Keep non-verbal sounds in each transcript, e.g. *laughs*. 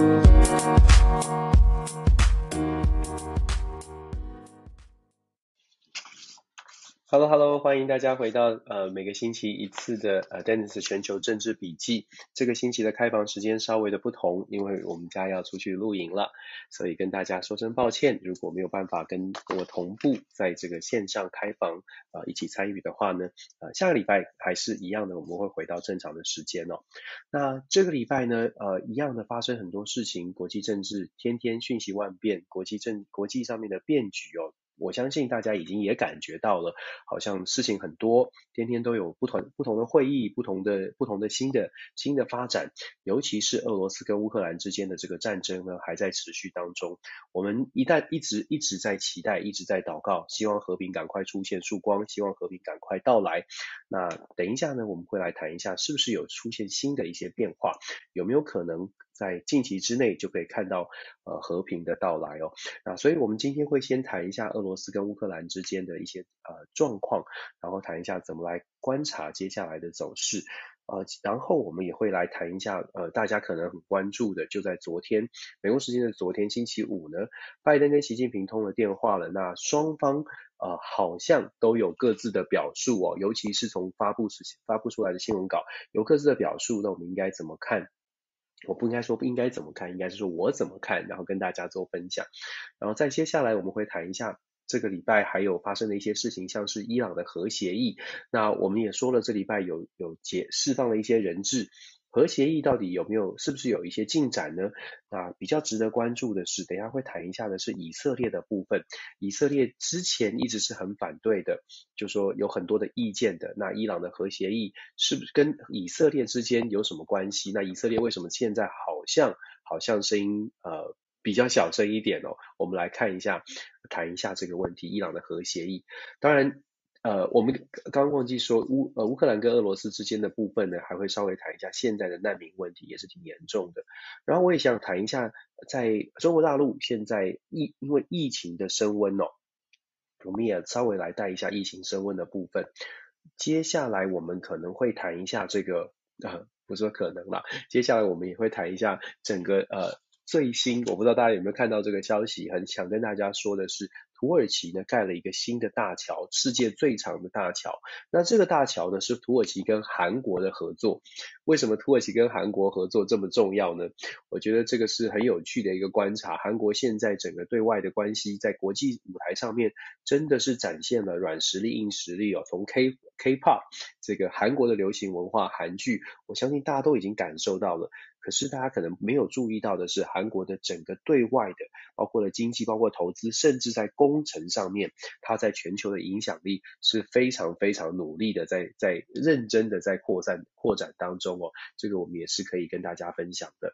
Thank you. Hello Hello，欢迎大家回到呃每个星期一次的呃 Dennis 全球政治笔记。这个星期的开房时间稍微的不同，因为我们家要出去露营了，所以跟大家说声抱歉。如果没有办法跟我同步在这个线上开房啊、呃、一起参与的话呢，呃下个礼拜还是一样的，我们会回到正常的时间哦。那这个礼拜呢，呃一样的发生很多事情，国际政治天天瞬息万变，国际政国际上面的变局哦。我相信大家已经也感觉到了，好像事情很多，天天都有不同不同的会议，不同的不同的新的新的发展，尤其是俄罗斯跟乌克兰之间的这个战争呢，还在持续当中。我们一旦一直一直在期待，一直在祷告，希望和平赶快出现曙光，希望和平赶快到来。那等一下呢，我们会来谈一下，是不是有出现新的一些变化，有没有可能？在近期之内就可以看到呃和平的到来哦，那所以我们今天会先谈一下俄罗斯跟乌克兰之间的一些呃状况，然后谈一下怎么来观察接下来的走势，呃，然后我们也会来谈一下呃大家可能很关注的，就在昨天美国时间的昨天星期五呢，拜登跟习近平通了电话了，那双方呃好像都有各自的表述哦，尤其是从发布时发布出来的新闻稿有各自的表述，那我们应该怎么看？我不应该说不应该怎么看，应该是说我怎么看，然后跟大家做分享。然后再接下来我们会谈一下这个礼拜还有发生的一些事情，像是伊朗的核协议。那我们也说了，这礼拜有有解释放了一些人质。核协议到底有没有，是不是有一些进展呢？啊，比较值得关注的是，等一下会谈一下的是以色列的部分。以色列之前一直是很反对的，就说有很多的意见的。那伊朗的核协议是不是跟以色列之间有什么关系？那以色列为什么现在好像好像声音呃比较小声一点哦？我们来看一下，谈一下这个问题，伊朗的核协议。当然。呃，我们刚忘记说乌呃乌克兰跟俄罗斯之间的部分呢，还会稍微谈一下现在的难民问题，也是挺严重的。然后我也想谈一下，在中国大陆现在疫因为疫情的升温哦，我们也稍微来带一下疫情升温的部分。接下来我们可能会谈一下这个呃，不说可能啦，接下来我们也会谈一下整个呃最新，我不知道大家有没有看到这个消息，很想跟大家说的是。土耳其呢，盖了一个新的大桥，世界最长的大桥。那这个大桥呢，是土耳其跟韩国的合作。为什么土耳其跟韩国合作这么重要呢？我觉得这个是很有趣的一个观察。韩国现在整个对外的关系，在国际舞台上面真的是展现了软实力、硬实力哦。从 K K-pop 这个韩国的流行文化韩剧，我相信大家都已经感受到了。可是大家可能没有注意到的是，韩国的整个对外的，包括了经济、包括投资，甚至在工程上面，它在全球的影响力是非常非常努力的在，在认真的在扩散扩展当中哦。这个我们也是可以跟大家分享的。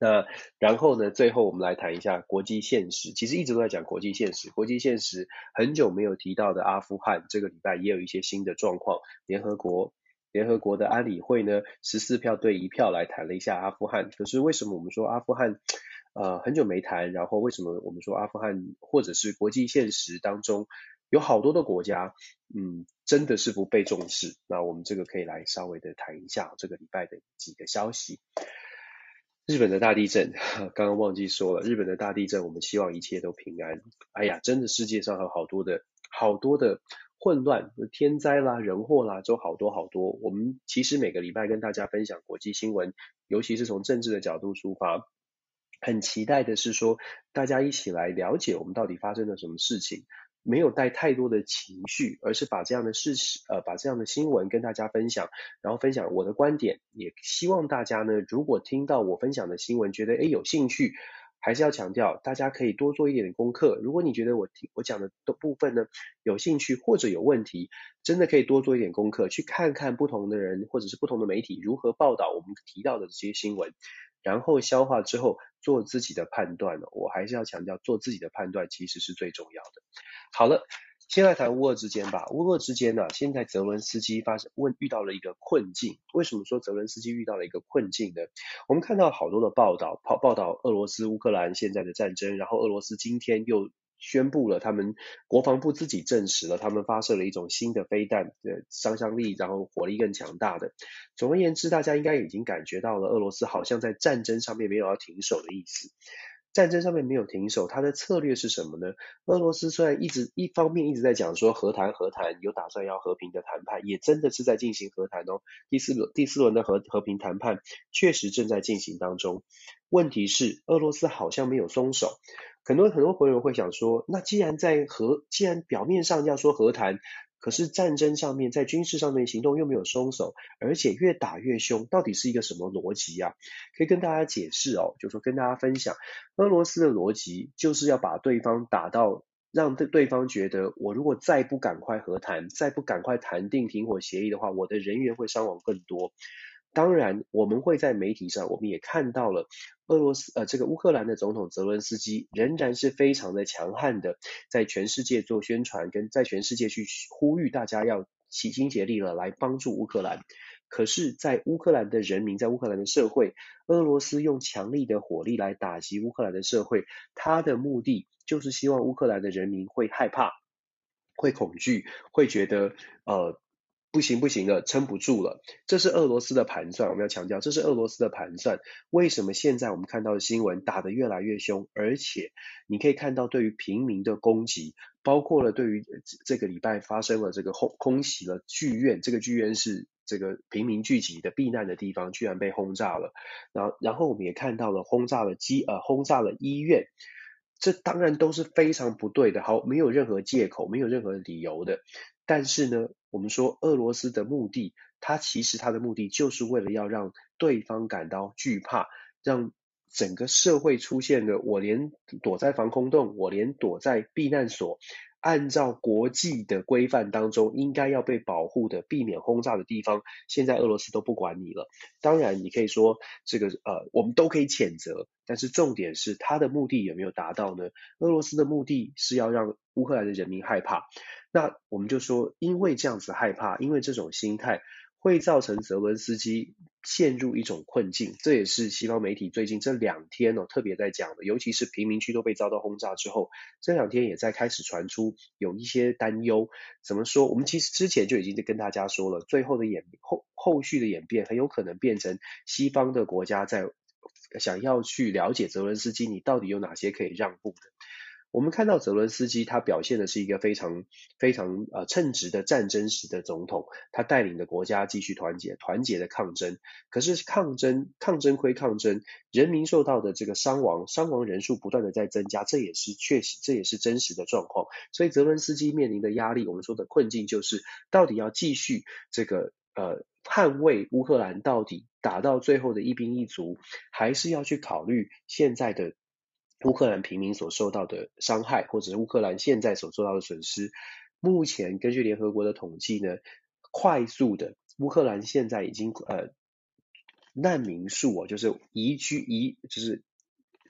那然后呢，最后我们来谈一下国际现实。其实一直都在讲国际现实，国际现实很久没有提到的阿富汗，这个礼拜也有一些新的状况，联合国。联合国的安理会呢，十四票对一票来谈了一下阿富汗。可是为什么我们说阿富汗呃很久没谈？然后为什么我们说阿富汗或者是国际现实当中有好多的国家，嗯，真的是不被重视？那我们这个可以来稍微的谈一下这个礼拜的几个消息。日本的大地震，*laughs* 刚刚忘记说了，日本的大地震，我们希望一切都平安。哎呀，真的世界上有好多的好多的。混乱、天灾啦、人祸啦，都好多好多。我们其实每个礼拜跟大家分享国际新闻，尤其是从政治的角度出发，很期待的是说，大家一起来了解我们到底发生了什么事情，没有带太多的情绪，而是把这样的事情，呃，把这样的新闻跟大家分享，然后分享我的观点，也希望大家呢，如果听到我分享的新闻，觉得诶有兴趣。还是要强调，大家可以多做一点点功课。如果你觉得我听我讲的的部分呢，有兴趣或者有问题，真的可以多做一点功课，去看看不同的人或者是不同的媒体如何报道我们提到的这些新闻，然后消化之后做自己的判断。我还是要强调，做自己的判断其实是最重要的。好了。先来谈乌俄之间吧。乌俄之间呢、啊，现在泽伦斯基发生问遇到了一个困境。为什么说泽伦斯基遇到了一个困境呢？我们看到好多的报道，报报道俄罗斯乌克兰现在的战争，然后俄罗斯今天又宣布了，他们国防部自己证实了，他们发射了一种新的飞弹的杀伤力，然后火力更强大的。总而言之，大家应该已经感觉到了，俄罗斯好像在战争上面没有要停手的意思。战争上面没有停手，他的策略是什么呢？俄罗斯虽然一直一方面一直在讲说和谈和谈，有打算要和平的谈判，也真的是在进行和谈哦。第四轮第四轮的和和平谈判确实正在进行当中。问题是俄罗斯好像没有松手，很多很多朋友会想说，那既然在和，既然表面上要说和谈。可是战争上面，在军事上面行动又没有松手，而且越打越凶，到底是一个什么逻辑啊？可以跟大家解释哦，就说跟大家分享，俄罗斯的逻辑就是要把对方打到，让对对方觉得，我如果再不赶快和谈，再不赶快谈定停火协议的话，我的人员会伤亡更多。当然，我们会在媒体上，我们也看到了俄罗斯呃，这个乌克兰的总统泽伦斯基仍然是非常的强悍的，在全世界做宣传，跟在全世界去呼吁大家要齐心协力了来帮助乌克兰。可是，在乌克兰的人民，在乌克兰的社会，俄罗斯用强力的火力来打击乌克兰的社会，他的目的就是希望乌克兰的人民会害怕，会恐惧，会觉得呃。不行不行了，撑不住了。这是俄罗斯的盘算，我们要强调，这是俄罗斯的盘算。为什么现在我们看到的新闻打得越来越凶，而且你可以看到对于平民的攻击，包括了对于这个礼拜发生了这个空空袭了剧院，这个剧院是这个平民聚集的避难的地方，居然被轰炸了。然后，然后我们也看到了轰炸了机呃轰炸了医院，这当然都是非常不对的，好，没有任何借口，没有任何理由的。但是呢，我们说俄罗斯的目的，它其实它的目的就是为了要让对方感到惧怕，让整个社会出现了我连躲在防空洞，我连躲在避难所，按照国际的规范当中应该要被保护的、避免轰炸的地方，现在俄罗斯都不管你了。当然，你可以说这个呃，我们都可以谴责，但是重点是它的目的有没有达到呢？俄罗斯的目的是要让乌克兰的人民害怕。那我们就说，因为这样子害怕，因为这种心态会造成泽伦斯基陷入一种困境。这也是西方媒体最近这两天哦特别在讲的，尤其是贫民区都被遭到轰炸之后，这两天也在开始传出有一些担忧。怎么说？我们其实之前就已经跟大家说了，最后的演后后续的演变很有可能变成西方的国家在想要去了解泽伦斯基，你到底有哪些可以让步的。我们看到泽伦斯基，他表现的是一个非常非常呃称职的战争时的总统，他带领的国家继续团结团结的抗争。可是抗争抗争归抗争，人民受到的这个伤亡伤亡人数不断的在增加，这也是确实这也是真实的状况。所以泽伦斯基面临的压力，我们说的困境就是到底要继续这个呃捍卫乌克兰到底打到最后的一兵一卒，还是要去考虑现在的。乌克兰平民所受到的伤害，或者是乌克兰现在所受到的损失，目前根据联合国的统计呢，快速的乌克兰现在已经呃难民数哦，就是移居移就是。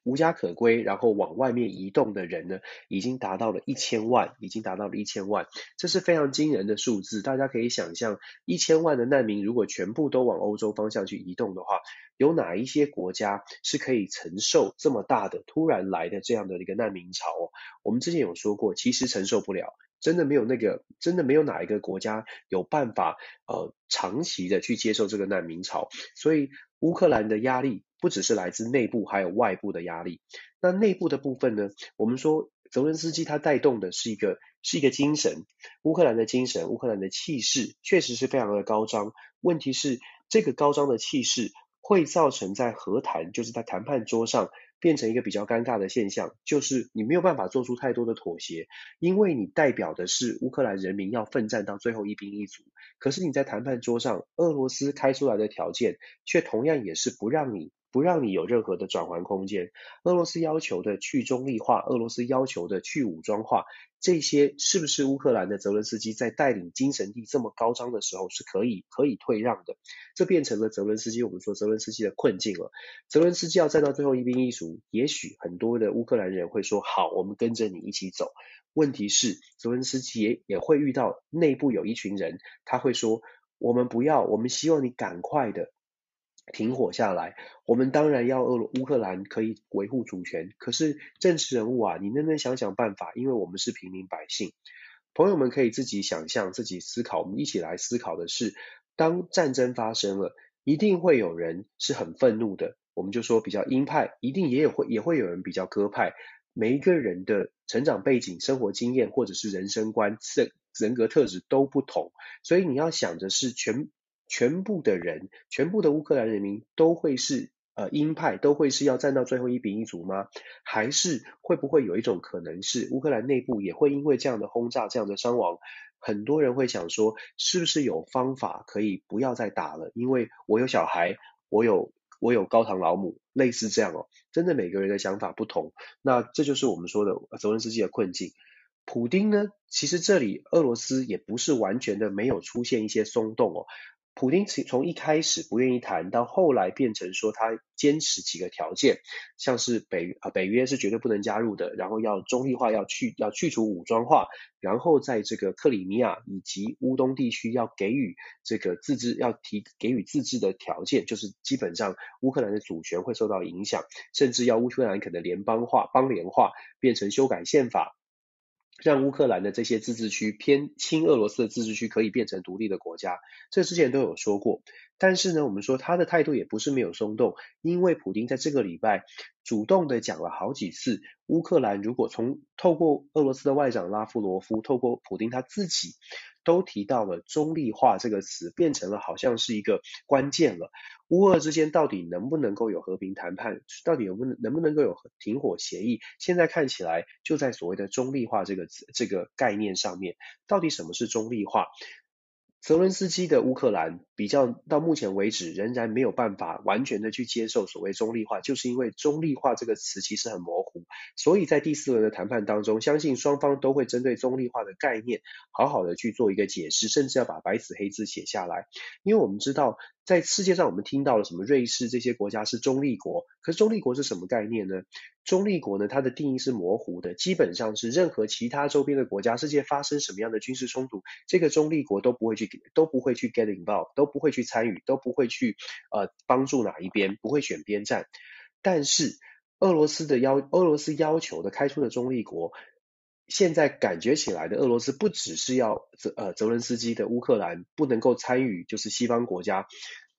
无家可归，然后往外面移动的人呢，已经达到了一千万，已经达到了一千万，这是非常惊人的数字。大家可以想象，一千万的难民如果全部都往欧洲方向去移动的话，有哪一些国家是可以承受这么大的突然来的这样的一个难民潮？我们之前有说过，其实承受不了，真的没有那个，真的没有哪一个国家有办法呃长期的去接受这个难民潮，所以乌克兰的压力。不只是来自内部，还有外部的压力。那内部的部分呢？我们说泽伦斯基他带动的是一个是一个精神，乌克兰的精神，乌克兰的气势确实是非常的高涨。问题是这个高涨的气势会造成在和谈，就是在谈判桌上。变成一个比较尴尬的现象，就是你没有办法做出太多的妥协，因为你代表的是乌克兰人民要奋战到最后一兵一卒。可是你在谈判桌上，俄罗斯开出来的条件却同样也是不让你不让你有任何的转换空间。俄罗斯要求的去中立化，俄罗斯要求的去武装化。这些是不是乌克兰的泽伦斯基在带领精神力这么高涨的时候是可以可以退让的？这变成了泽伦斯基，我们说泽伦斯基的困境了。泽伦斯基要站到最后一兵一卒，也许很多的乌克兰人会说：“好，我们跟着你一起走。”问题是泽伦斯基也也会遇到内部有一群人，他会说：“我们不要，我们希望你赶快的停火下来，我们当然要俄乌克兰可以维护主权。可是政治人物啊，你能不能想想办法？因为我们是平民百姓，朋友们可以自己想象、自己思考。我们一起来思考的是，当战争发生了，一定会有人是很愤怒的。我们就说比较鹰派，一定也有会也会有人比较鸽派。每一个人的成长背景、生活经验或者是人生观、人人格特质都不同，所以你要想的是全。全部的人，全部的乌克兰人民都会是呃鹰派，都会是要站到最后一兵一卒吗？还是会不会有一种可能是乌克兰内部也会因为这样的轰炸、这样的伤亡，很多人会想说，是不是有方法可以不要再打了？因为我有小孩，我有我有高堂老母，类似这样哦。真的每个人的想法不同，那这就是我们说的泽伦斯基的困境。普丁呢，其实这里俄罗斯也不是完全的没有出现一些松动哦。普丁从一开始不愿意谈，到后来变成说他坚持几个条件，像是北啊北约是绝对不能加入的，然后要中立化，要去要去除武装化，然后在这个克里米亚以及乌东地区要给予这个自治，要提给予自治的条件，就是基本上乌克兰的主权会受到影响，甚至要乌克兰可能联邦化、邦联化，变成修改宪法。让乌克兰的这些自治区偏亲俄罗斯的自治区可以变成独立的国家，这之前都有说过。但是呢，我们说他的态度也不是没有松动，因为普丁在这个礼拜主动的讲了好几次，乌克兰如果从透过俄罗斯的外长拉夫罗夫，透过普丁他自己。都提到了中立化这个词，变成了好像是一个关键了。乌俄之间到底能不能够有和平谈判？到底能不能能不能够有停火协议？现在看起来就在所谓的中立化这个词这个概念上面。到底什么是中立化？泽伦斯基的乌克兰比较到目前为止仍然没有办法完全的去接受所谓中立化，就是因为中立化这个词其实很模糊，所以在第四轮的谈判当中，相信双方都会针对中立化的概念好好的去做一个解释，甚至要把白纸黑字写下来，因为我们知道。在世界上，我们听到了什么？瑞士这些国家是中立国，可是中立国是什么概念呢？中立国呢，它的定义是模糊的，基本上是任何其他周边的国家，世界发生什么样的军事冲突，这个中立国都不会去，都不会去 get involved，都不会去参与，都不会去呃帮助哪一边，不会选边站。但是俄罗斯的要，俄罗斯要求的开出的中立国。现在感觉起来的俄罗斯不只是要泽呃泽伦斯基的乌克兰不能够参与，就是西方国家，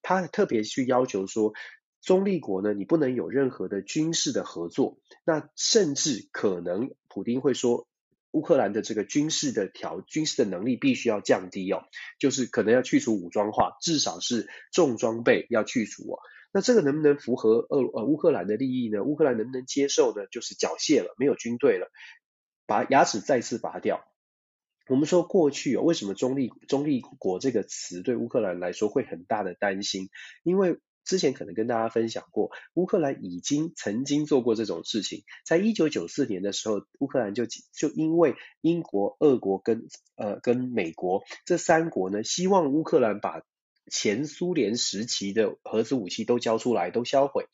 他特别去要求说，中立国呢，你不能有任何的军事的合作，那甚至可能普丁会说，乌克兰的这个军事的条军事的能力必须要降低哦，就是可能要去除武装化，至少是重装备要去除哦。那这个能不能符合俄呃乌克兰的利益呢？乌克兰能不能接受呢？就是缴械了，没有军队了。把牙齿再次拔掉。我们说过去哦，为什么中立中立国这个词对乌克兰来说会很大的担心？因为之前可能跟大家分享过，乌克兰已经曾经做过这种事情。在一九九四年的时候，乌克兰就就因为英国、俄国跟呃跟美国这三国呢，希望乌克兰把前苏联时期的核子武器都交出来，都销毁。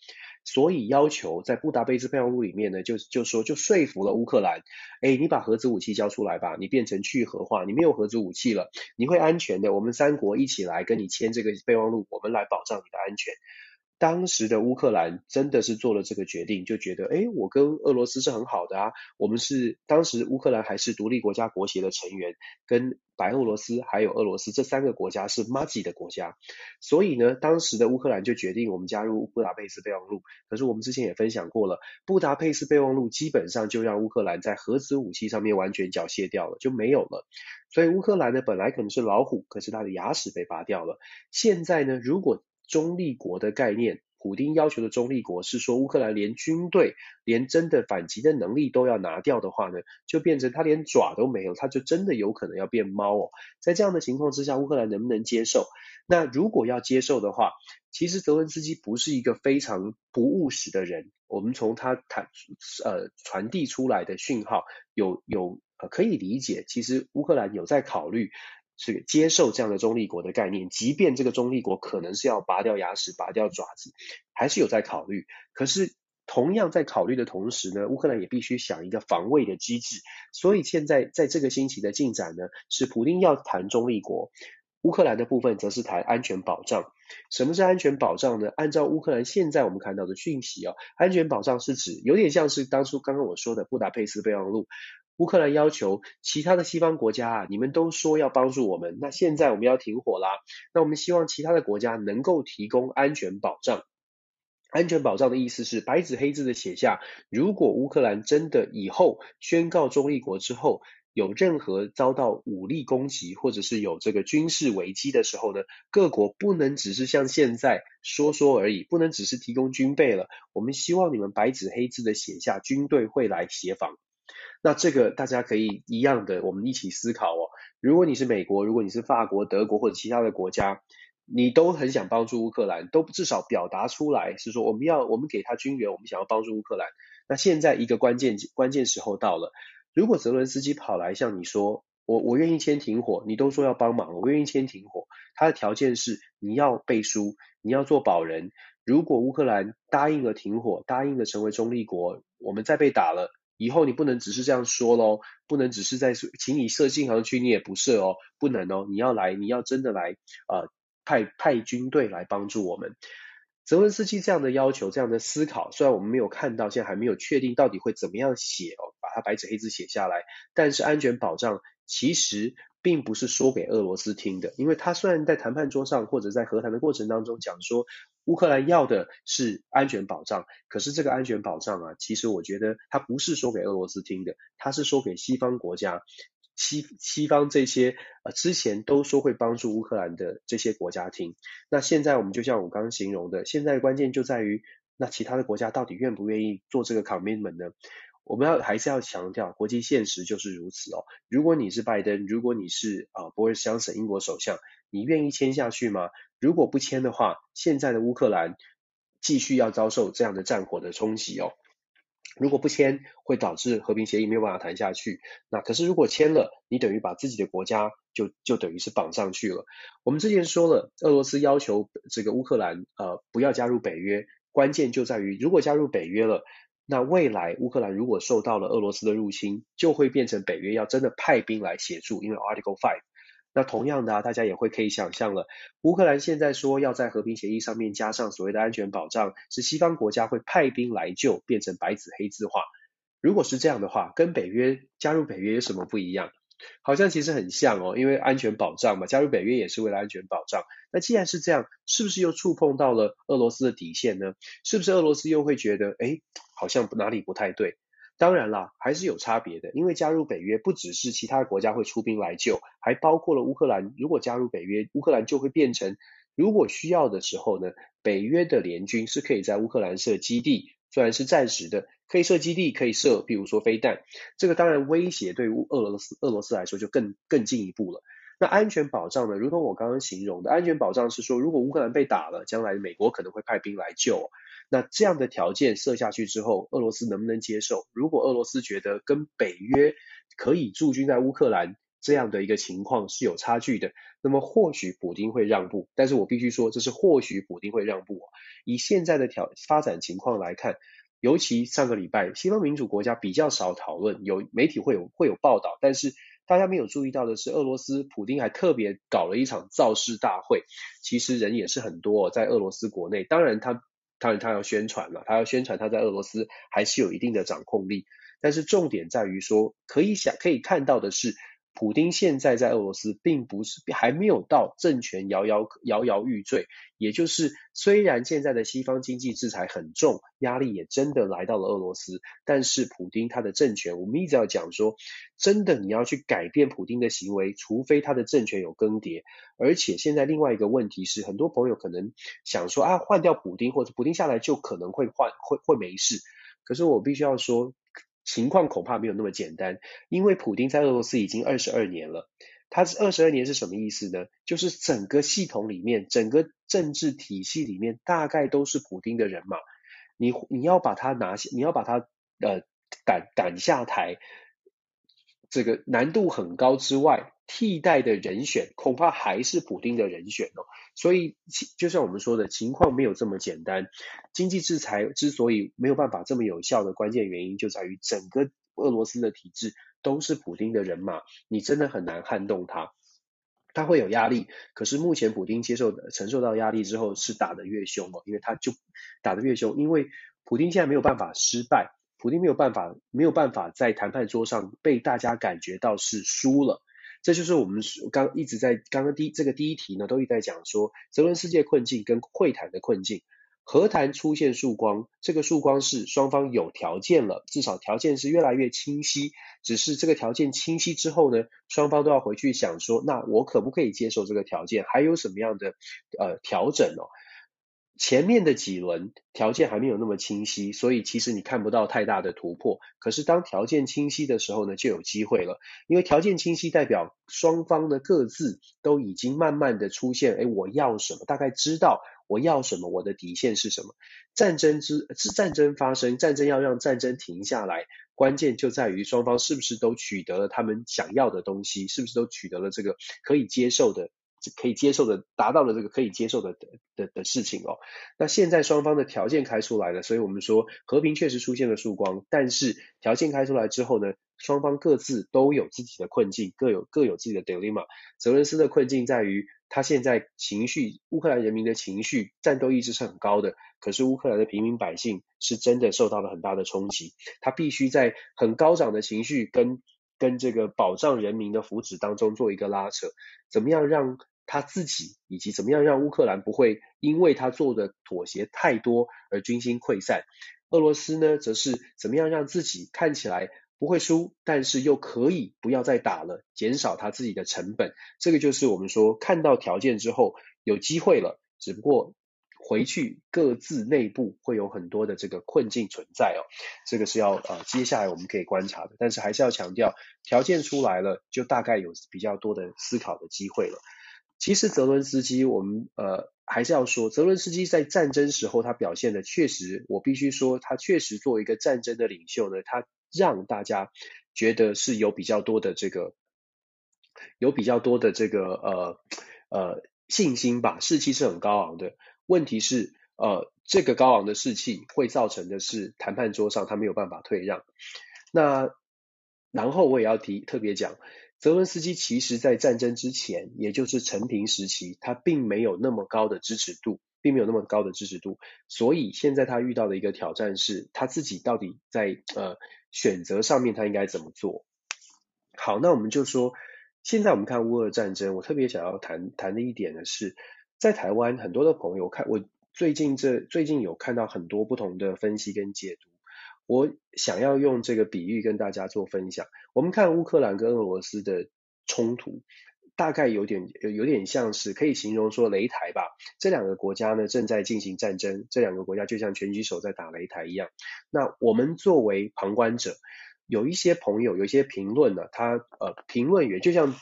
所以要求在布达佩斯备忘录里面呢，就就说就说服了乌克兰，哎，你把核子武器交出来吧，你变成去核化，你没有核子武器了，你会安全的。我们三国一起来跟你签这个备忘录，我们来保障你的安全。当时的乌克兰真的是做了这个决定，就觉得，哎，我跟俄罗斯是很好的啊，我们是当时乌克兰还是独立国家国协的成员，跟白俄罗斯还有俄罗斯这三个国家是麻吉的国家，所以呢，当时的乌克兰就决定我们加入布达佩斯备忘录。可是我们之前也分享过了，布达佩斯备忘录基本上就让乌克兰在核子武器上面完全缴械掉了，就没有了。所以乌克兰呢，本来可能是老虎，可是它的牙齿被拔掉了。现在呢，如果中立国的概念，普丁要求的中立国是说乌克兰连军队、连真的反击的能力都要拿掉的话呢，就变成他连爪都没有，他就真的有可能要变猫哦。在这样的情况之下，乌克兰能不能接受？那如果要接受的话，其实泽伦斯基不是一个非常不务实的人。我们从他谈呃传递出来的讯号有有呃可以理解，其实乌克兰有在考虑。是接受这样的中立国的概念，即便这个中立国可能是要拔掉牙齿、拔掉爪子，还是有在考虑。可是同样在考虑的同时呢，乌克兰也必须想一个防卫的机制。所以现在在这个星期的进展呢，是普丁要谈中立国，乌克兰的部分则是谈安全保障。什么是安全保障呢？按照乌克兰现在我们看到的讯息哦，安全保障是指有点像是当初刚刚我说的布达佩斯备忘录。乌克兰要求其他的西方国家啊，你们都说要帮助我们，那现在我们要停火啦，那我们希望其他的国家能够提供安全保障。安全保障的意思是白纸黑字的写下，如果乌克兰真的以后宣告中立国之后，有任何遭到武力攻击，或者是有这个军事危机的时候呢，各国不能只是像现在说说而已，不能只是提供军备了。我们希望你们白纸黑字的写下，军队会来协防。那这个大家可以一样的，我们一起思考哦。如果你是美国，如果你是法国、德国或者其他的国家，你都很想帮助乌克兰，都至少表达出来是说我们要我们给他军援，我们想要帮助乌克兰。那现在一个关键关键时候到了。如果泽伦斯基跑来向你说，我我愿意签停火，你都说要帮忙，我愿意签停火，他的条件是你要背书，你要做保人。如果乌克兰答应了停火，答应了成为中立国，我们再被打了，以后你不能只是这样说喽，不能只是在请你设禁航区，你也不设哦，不能哦，你要来，你要真的来，呃，派派军队来帮助我们。泽文斯基这样的要求，这样的思考，虽然我们没有看到，现在还没有确定到底会怎么样写哦，把它白纸黑字写下来，但是安全保障其实并不是说给俄罗斯听的，因为他虽然在谈判桌上或者在和谈的过程当中讲说，乌克兰要的是安全保障，可是这个安全保障啊，其实我觉得他不是说给俄罗斯听的，他是说给西方国家。西西方这些呃之前都说会帮助乌克兰的这些国家听，那现在我们就像我刚刚形容的，现在的关键就在于那其他的国家到底愿不愿意做这个 commitment 呢？我们要还是要强调国际现实就是如此哦。如果你是拜登，如果你是啊 Boris Johnson 英国首相，你愿意签下去吗？如果不签的话，现在的乌克兰继续要遭受这样的战火的冲击哦。如果不签，会导致和平协议没有办法谈下去。那可是如果签了，你等于把自己的国家就就等于是绑上去了。我们之前说了，俄罗斯要求这个乌克兰呃不要加入北约，关键就在于如果加入北约了，那未来乌克兰如果受到了俄罗斯的入侵，就会变成北约要真的派兵来协助，因为 Article Five。那同样的啊，大家也会可以想象了，乌克兰现在说要在和平协议上面加上所谓的安全保障，是西方国家会派兵来救，变成白纸黑字化。如果是这样的话，跟北约加入北约有什么不一样？好像其实很像哦，因为安全保障嘛，加入北约也是为了安全保障。那既然是这样，是不是又触碰到了俄罗斯的底线呢？是不是俄罗斯又会觉得，诶，好像哪里不太对？当然啦，还是有差别的，因为加入北约不只是其他国家会出兵来救，还包括了乌克兰。如果加入北约，乌克兰就会变成，如果需要的时候呢，北约的联军是可以在乌克兰设基地，虽然是暂时的，可以设基地，可以设，比如说飞弹。这个当然威胁对于俄罗斯俄罗斯来说就更更进一步了。那安全保障呢？如同我刚刚形容的，安全保障是说，如果乌克兰被打了，将来美国可能会派兵来救。那这样的条件设下去之后，俄罗斯能不能接受？如果俄罗斯觉得跟北约可以驻军在乌克兰这样的一个情况是有差距的，那么或许普丁会让步。但是我必须说，这是或许普丁会让步。以现在的条发展情况来看，尤其上个礼拜，西方民主国家比较少讨论，有媒体会有会有报道，但是大家没有注意到的是，俄罗斯普丁还特别搞了一场造势大会，其实人也是很多，在俄罗斯国内，当然他。当然，他要宣传了，他要宣传他在俄罗斯还是有一定的掌控力。但是重点在于说，可以想可以看到的是，普丁现在在俄罗斯并不是还没有到政权摇摇摇摇欲坠，也就是虽然现在的西方经济制裁很重，压力也真的来到了俄罗斯，但是普丁他的政权，我们一直要讲说，真的你要去改变普丁的行为，除非他的政权有更迭。而且现在另外一个问题是，很多朋友可能想说啊，换掉普丁或者普丁下来就可能会换会会没事，可是我必须要说。情况恐怕没有那么简单，因为普丁在俄罗斯已经二十二年了。他是二十二年是什么意思呢？就是整个系统里面，整个政治体系里面，大概都是普丁的人马。你你要把他拿下，你要把他呃赶赶下台，这个难度很高之外。替代的人选恐怕还是普丁的人选哦，所以就像我们说的情况没有这么简单。经济制裁之所以没有办法这么有效的关键原因，就在于整个俄罗斯的体制都是普丁的人马，你真的很难撼动他。他会有压力，可是目前普丁接受承受到压力之后是打得越凶哦，因为他就打得越凶，因为普丁现在没有办法失败，普丁没有办法没有办法在谈判桌上被大家感觉到是输了，这就是我们刚一直在刚刚第这个第一题呢都一直在讲说泽伦斯基困境跟会谈的困境。和谈出现曙光，这个曙光是双方有条件了，至少条件是越来越清晰。只是这个条件清晰之后呢，双方都要回去想说，那我可不可以接受这个条件？还有什么样的呃调整哦？前面的几轮条件还没有那么清晰，所以其实你看不到太大的突破。可是当条件清晰的时候呢，就有机会了。因为条件清晰代表双方的各自都已经慢慢的出现，诶，我要什么？大概知道。我要什么？我的底线是什么？战争之是战争发生，战争要让战争停下来，关键就在于双方是不是都取得了他们想要的东西，是不是都取得了这个可以接受的、可以接受的、达到了这个可以接受的的的的事情哦。那现在双方的条件开出来了，所以我们说和平确实出现了曙光，但是条件开出来之后呢，双方各自都有自己的困境，各有各有自己的 dilemma。泽伦斯的困境在于。他现在情绪，乌克兰人民的情绪战斗意志是很高的，可是乌克兰的平民百姓是真的受到了很大的冲击。他必须在很高涨的情绪跟跟这个保障人民的福祉当中做一个拉扯，怎么样让他自己以及怎么样让乌克兰不会因为他做的妥协太多而军心溃散？俄罗斯呢，则是怎么样让自己看起来不会输，但是又可以不要再打了，减少他自己的成本。这个就是我们说看到条件之后有机会了，只不过回去各自内部会有很多的这个困境存在哦。这个是要呃接下来我们可以观察的，但是还是要强调，条件出来了，就大概有比较多的思考的机会了。其实泽伦斯基，我们呃还是要说，泽伦斯基在战争时候他表现的确实，我必须说他确实作为一个战争的领袖呢，他。让大家觉得是有比较多的这个，有比较多的这个呃呃信心吧，士气是很高昂的。问题是呃这个高昂的士气会造成的是谈判桌上他没有办法退让。那然后我也要提特别讲，泽伦斯基其实在战争之前，也就是陈平时期，他并没有那么高的支持度。并没有那么高的支持度，所以现在他遇到的一个挑战是，他自己到底在呃选择上面他应该怎么做？好，那我们就说，现在我们看乌俄战争，我特别想要谈谈的一点呢是，在台湾很多的朋友看我最近这最近有看到很多不同的分析跟解读，我想要用这个比喻跟大家做分享。我们看乌克兰跟俄罗斯的冲突。大概有点有有点像是可以形容说擂台吧，这两个国家呢正在进行战争，这两个国家就像拳击手在打擂台一样。那我们作为旁观者，有一些朋友，有一些评论呢，他呃评论员就像。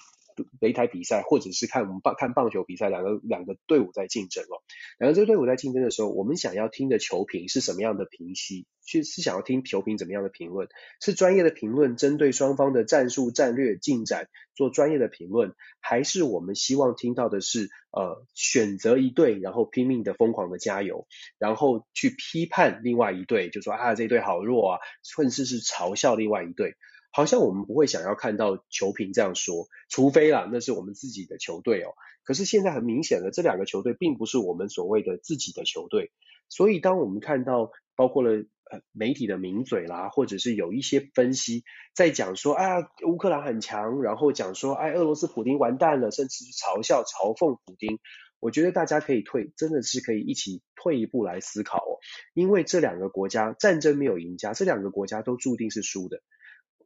擂台比赛，或者是看我们棒看棒球比赛，两个两个队伍在竞争哦。两个这个队伍在竞争的时候，我们想要听的球评是什么样的评析？是是想要听球评怎么样的评论？是专业的评论，针对双方的战术、战略进展做专业的评论，还是我们希望听到的是呃选择一队，然后拼命的疯狂的加油，然后去批判另外一队，就说啊这一队好弱啊，甚至是嘲笑另外一队。好像我们不会想要看到球评这样说，除非啦，那是我们自己的球队哦。可是现在很明显的，这两个球队并不是我们所谓的自己的球队。所以当我们看到包括了呃媒体的名嘴啦，或者是有一些分析在讲说啊乌克兰很强，然后讲说哎俄罗斯普丁完蛋了，甚至是嘲笑嘲讽普丁，我觉得大家可以退，真的是可以一起退一步来思考哦。因为这两个国家战争没有赢家，这两个国家都注定是输的。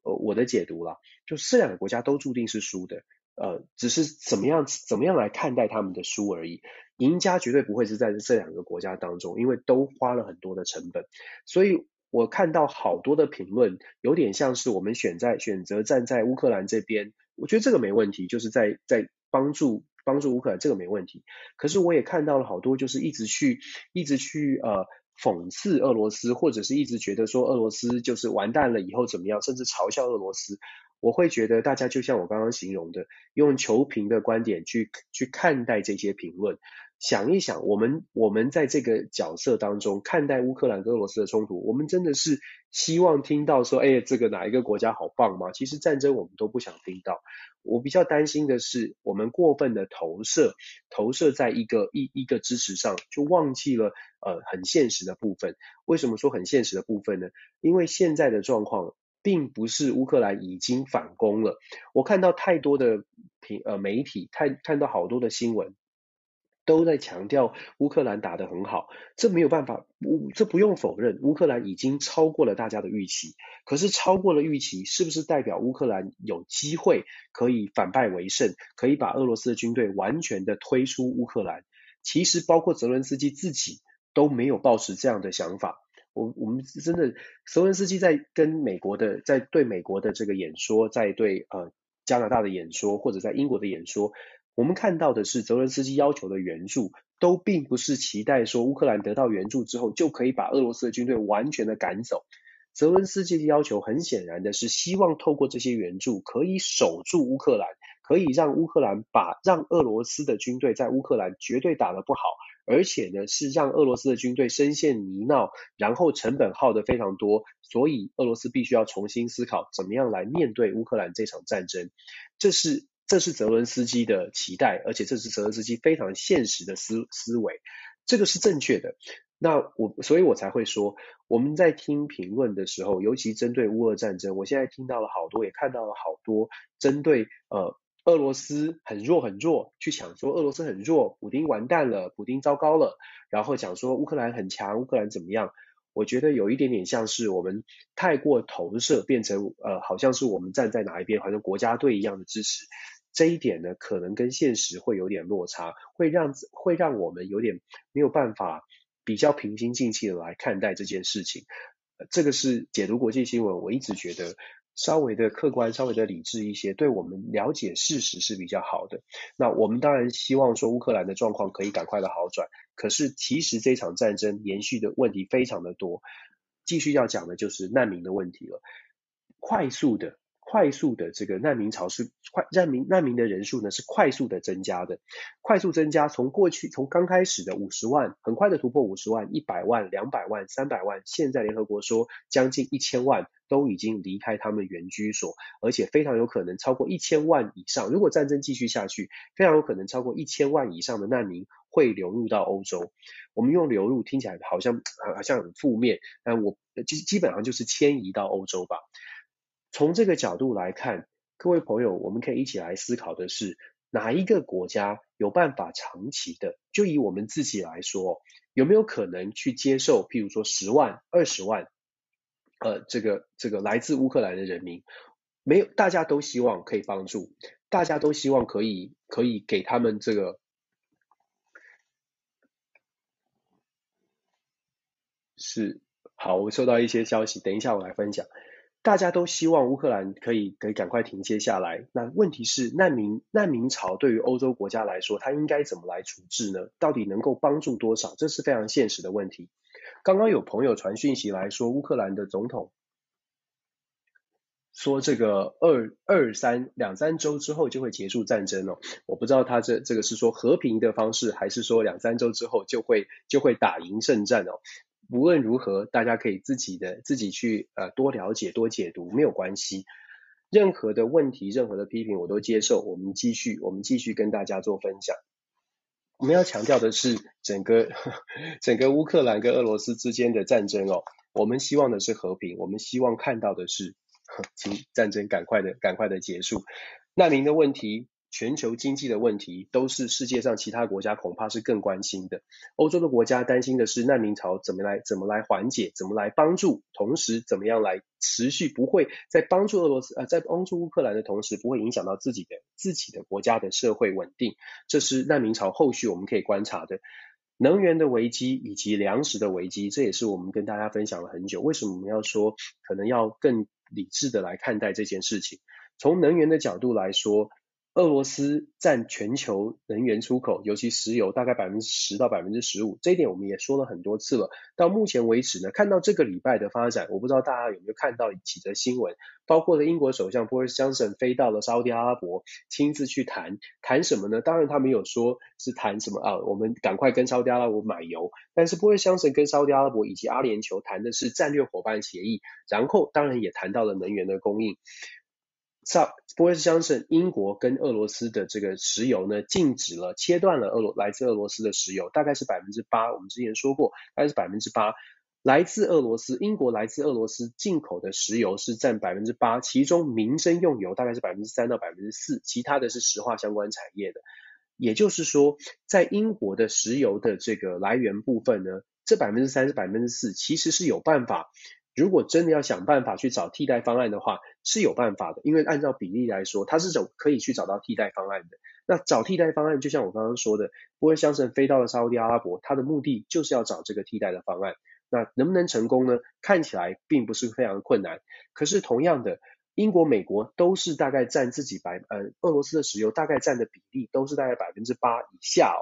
呃，我的解读了，就这两个国家都注定是输的，呃，只是怎么样怎么样来看待他们的输而已。赢家绝对不会是在这两个国家当中，因为都花了很多的成本。所以我看到好多的评论，有点像是我们选在选择站在乌克兰这边，我觉得这个没问题，就是在在帮助帮助乌克兰，这个没问题。可是我也看到了好多，就是一直去一直去呃。讽刺俄罗斯，或者是一直觉得说俄罗斯就是完蛋了以后怎么样，甚至嘲笑俄罗斯，我会觉得大家就像我刚刚形容的，用球评的观点去去看待这些评论，想一想，我们我们在这个角色当中看待乌克兰跟俄罗斯的冲突，我们真的是希望听到说，哎，这个哪一个国家好棒吗？其实战争我们都不想听到。我比较担心的是，我们过分的投射，投射在一个一一个支持上，就忘记了呃很现实的部分。为什么说很现实的部分呢？因为现在的状况并不是乌克兰已经反攻了。我看到太多的评呃媒体，看看到好多的新闻。都在强调乌克兰打得很好，这没有办法，这不用否认，乌克兰已经超过了大家的预期。可是超过了预期，是不是代表乌克兰有机会可以反败为胜，可以把俄罗斯的军队完全的推出乌克兰？其实包括泽伦斯基自己都没有抱持这样的想法。我我们真的，泽文斯基在跟美国的，在对美国的这个演说，在对呃加拿大的演说，或者在英国的演说。我们看到的是，泽文斯基要求的援助，都并不是期待说乌克兰得到援助之后就可以把俄罗斯的军队完全的赶走。泽文斯基的要求很显然的是，希望透过这些援助可以守住乌克兰，可以让乌克兰把让俄罗斯的军队在乌克兰绝对打得不好，而且呢是让俄罗斯的军队深陷泥淖，然后成本耗得非常多，所以俄罗斯必须要重新思考怎么样来面对乌克兰这场战争。这是。这是泽伦斯基的期待，而且这是泽伦斯基非常现实的思思维，这个是正确的。那我，所以我才会说，我们在听评论的时候，尤其针对乌俄战争，我现在听到了好多，也看到了好多针对呃俄罗斯很弱很弱，去讲说俄罗斯很弱，普丁完蛋了，普丁糟糕了，然后讲说乌克兰很强，乌克兰怎么样？我觉得有一点点像是我们太过投射，变成呃好像是我们站在哪一边，好像国家队一样的支持。这一点呢，可能跟现实会有点落差，会让会让我们有点没有办法比较平心静气的来看待这件事情。这个是解读国际新闻，我一直觉得稍微的客观、稍微的理智一些，对我们了解事实是比较好的。那我们当然希望说乌克兰的状况可以赶快的好转，可是其实这场战争延续的问题非常的多。继续要讲的就是难民的问题了，快速的。快速的这个难民潮是快难民难民的人数呢是快速的增加的，快速增加，从过去从刚开始的五十万，很快的突破五十万、一百万、两百万、三百万，现在联合国说将近一千万都已经离开他们原居所，而且非常有可能超过一千万以上。如果战争继续下去，非常有可能超过一千万以上的难民会流入到欧洲。我们用流入听起来好像好像很负面，但我基基本上就是迁移到欧洲吧。从这个角度来看，各位朋友，我们可以一起来思考的是，哪一个国家有办法长期的？就以我们自己来说，有没有可能去接受，譬如说十万、二十万，呃，这个这个来自乌克兰的人民，没有，大家都希望可以帮助，大家都希望可以可以给他们这个，是，好，我收到一些消息，等一下我来分享。大家都希望乌克兰可以可以赶快停歇下来。那问题是难民难民潮对于欧洲国家来说，它应该怎么来处置呢？到底能够帮助多少？这是非常现实的问题。刚刚有朋友传讯息来说，乌克兰的总统说这个二二三两三周之后就会结束战争哦。我不知道他这这个是说和平的方式，还是说两三周之后就会就会打赢胜战哦。无论如何，大家可以自己的自己去呃多了解多解读，没有关系。任何的问题，任何的批评，我都接受。我们继续，我们继续跟大家做分享。我们要强调的是，整个整个乌克兰跟俄罗斯之间的战争哦，我们希望的是和平，我们希望看到的是，*laughs* 请战争赶快的赶快的结束。难民的问题。全球经济的问题都是世界上其他国家恐怕是更关心的。欧洲的国家担心的是难民潮怎么来怎么来缓解，怎么来帮助，同时怎么样来持续不会在帮助俄罗斯呃在帮助乌克兰的同时不会影响到自己的自己的国家的社会稳定。这是难民潮后续我们可以观察的。能源的危机以及粮食的危机，这也是我们跟大家分享了很久。为什么我们要说可能要更理智的来看待这件事情？从能源的角度来说。俄罗斯占全球能源出口，尤其石油大概百分之十到百分之十五，这一点我们也说了很多次了。到目前为止呢，看到这个礼拜的发展，我不知道大家有没有看到几则新闻，包括了英国首相波里斯·强森飞到了沙乌地阿拉伯，亲自去谈谈什么呢？当然他没有说是谈什么啊，我们赶快跟沙乌地阿拉伯买油，但是波里斯·强森跟沙乌地阿拉伯以及阿联酋谈的是战略伙伴协议，然后当然也谈到了能源的供应。上波斯强森，英国跟俄罗斯的这个石油呢，禁止了，切断了俄罗来自俄罗斯的石油，大概是百分之八。我们之前说过，大概是百分之八，来自俄罗斯，英国来自俄罗斯进口的石油是占百分之八，其中民生用油大概是百分之三到百分之四，其他的是石化相关产业的。也就是说，在英国的石油的这个来源部分呢，这百分之三是百分之四，其实是有办法。如果真的要想办法去找替代方案的话，是有办法的，因为按照比例来说，它是走可以去找到替代方案的。那找替代方案，就像我刚刚说的，波里斯强森飞到了沙乌地阿拉伯，他的目的就是要找这个替代的方案。那能不能成功呢？看起来并不是非常困难。可是同样的，英国、美国都是大概占自己百呃俄罗斯的石油大概占的比例都是大概百分之八以下哦。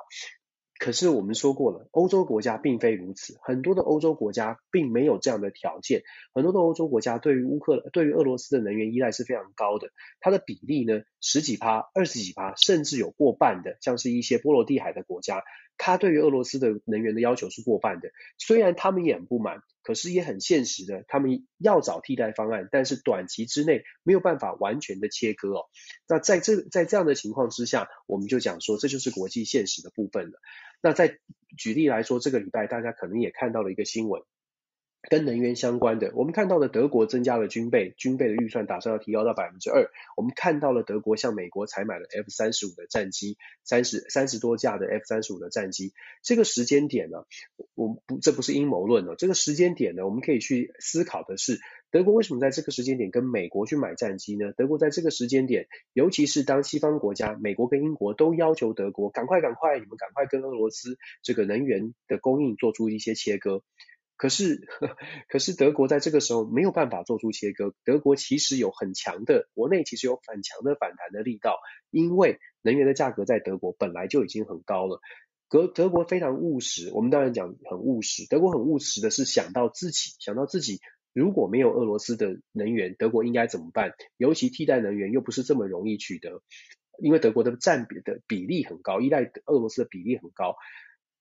可是我们说过了，欧洲国家并非如此，很多的欧洲国家并没有这样的条件，很多的欧洲国家对于乌克兰对于俄罗斯的能源依赖是非常高的，它的比例呢，十几趴、二十几趴，甚至有过半的，像是一些波罗的海的国家，他对于俄罗斯的能源的要求是过半的，虽然他们也很不满。可是也很现实的，他们要找替代方案，但是短期之内没有办法完全的切割哦。那在这在这样的情况之下，我们就讲说，这就是国际现实的部分了。那在举例来说，这个礼拜大家可能也看到了一个新闻。跟能源相关的，我们看到了德国增加了军备，军备的预算打算要提高到百分之二。我们看到了德国向美国采买了 F 三十五的战机，三十三十多架的 F 三十五的战机。这个时间点呢，我不这不是阴谋论哦，这个时间点呢，我们可以去思考的是，德国为什么在这个时间点跟美国去买战机呢？德国在这个时间点，尤其是当西方国家，美国跟英国都要求德国赶快赶快，你们赶快跟俄罗斯这个能源的供应做出一些切割。可是，可是德国在这个时候没有办法做出切割。德国其实有很强的国内，其实有很强的反弹的力道，因为能源的价格在德国本来就已经很高了。德德国非常务实，我们当然讲很务实。德国很务实的是想到自己，想到自己如果没有俄罗斯的能源，德国应该怎么办？尤其替代能源又不是这么容易取得，因为德国的占比的比例很高，依赖俄罗斯的比例很高。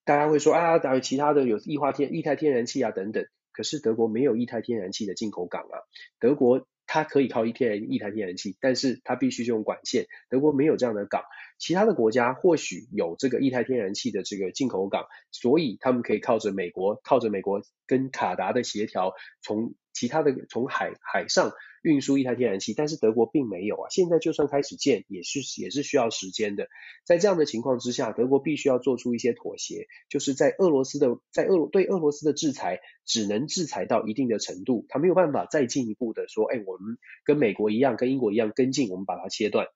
大家会说啊，当然其他的有液化天、液态天然气啊等等，可是德国没有液态天然气的进口港啊。德国它可以靠一天液态天然气，但是它必须用管线。德国没有这样的港，其他的国家或许有这个液态天然气的这个进口港，所以他们可以靠着美国，靠着美国跟卡达的协调，从其他的从海海上。运输一台天然气，但是德国并没有啊。现在就算开始建，也是也是需要时间的。在这样的情况之下，德国必须要做出一些妥协，就是在俄罗斯的在俄对俄罗斯的制裁，只能制裁到一定的程度，他没有办法再进一步的说，哎，我们跟美国一样，跟英国一样跟进，我们把它切断。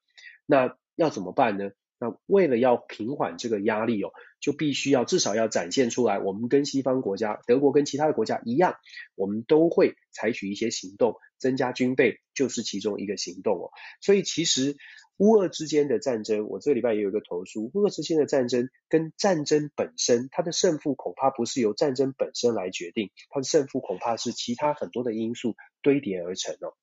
那要怎么办呢？那为了要平缓这个压力哦，就必须要至少要展现出来，我们跟西方国家，德国跟其他的国家一样，我们都会采取一些行动，增加军备就是其中一个行动哦。所以其实乌俄之间的战争，我这个礼拜也有一个投书，乌俄之间的战争跟战争本身，它的胜负恐怕不是由战争本身来决定，它的胜负恐怕是其他很多的因素堆叠而成哦。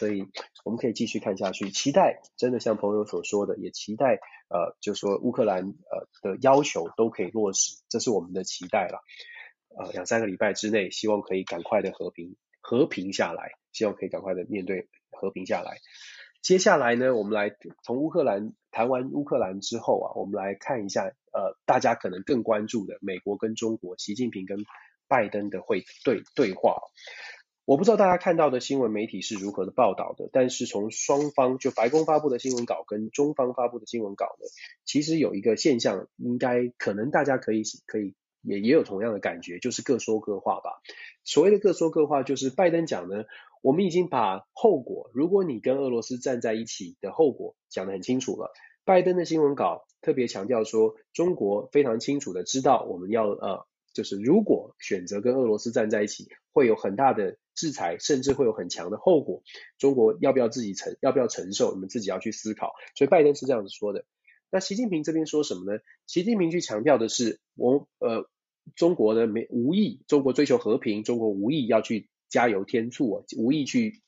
所以我们可以继续看下去，期待真的像朋友所说的，也期待呃，就说乌克兰呃的要求都可以落实，这是我们的期待了。呃，两三个礼拜之内，希望可以赶快的和平和平下来，希望可以赶快的面对和平下来。接下来呢，我们来从乌克兰谈完乌克兰之后啊，我们来看一下呃，大家可能更关注的美国跟中国，习近平跟拜登的会对对话。我不知道大家看到的新闻媒体是如何的报道的，但是从双方就白宫发布的新闻稿跟中方发布的新闻稿呢，其实有一个现象，应该可能大家可以可以也也有同样的感觉，就是各说各话吧。所谓的各说各话，就是拜登讲呢，我们已经把后果，如果你跟俄罗斯站在一起的后果讲得很清楚了。拜登的新闻稿特别强调说，中国非常清楚的知道我们要呃。就是如果选择跟俄罗斯站在一起，会有很大的制裁，甚至会有很强的后果。中国要不要自己承，要不要承受？你们自己要去思考。所以拜登是这样子说的。那习近平这边说什么呢？习近平去强调的是，我呃，中国的没无意，中国追求和平，中国无意要去加油添醋啊，无意去。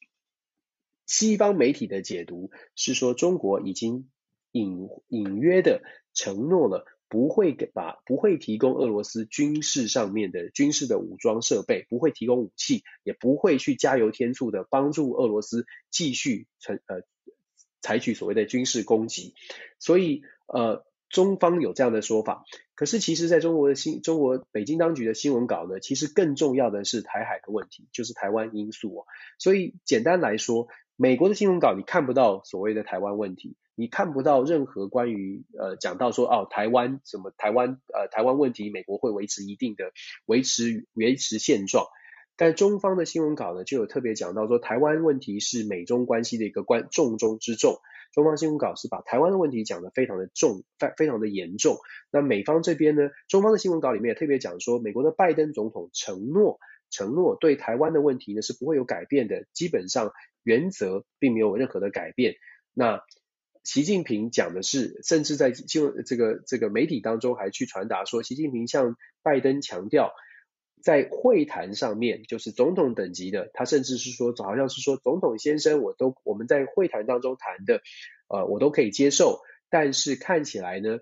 西方媒体的解读是说，中国已经隐隐约的承诺了。不会给把不会提供俄罗斯军事上面的军事的武装设备，不会提供武器，也不会去加油添醋的帮助俄罗斯继续成呃采取所谓的军事攻击。所以呃中方有这样的说法，可是其实在中国的新中国北京当局的新闻稿呢，其实更重要的是台海的问题，就是台湾因素哦。所以简单来说，美国的新闻稿你看不到所谓的台湾问题。你看不到任何关于呃讲到说哦台湾什么台湾呃台湾问题，美国会维持一定的维持维持现状，但中方的新闻稿呢就有特别讲到说台湾问题是美中关系的一个关重中之重，中方新闻稿是把台湾的问题讲得非常的重，非非常的严重。那美方这边呢，中方的新闻稿里面也特别讲说，美国的拜登总统承诺承诺对台湾的问题呢是不会有改变的，基本上原则并没有任何的改变。那习近平讲的是，甚至在就这个这个媒体当中还去传达说，习近平向拜登强调，在会谈上面，就是总统等级的，他甚至是说，好像是说总统先生，我都我们在会谈当中谈的，呃，我都可以接受，但是看起来呢。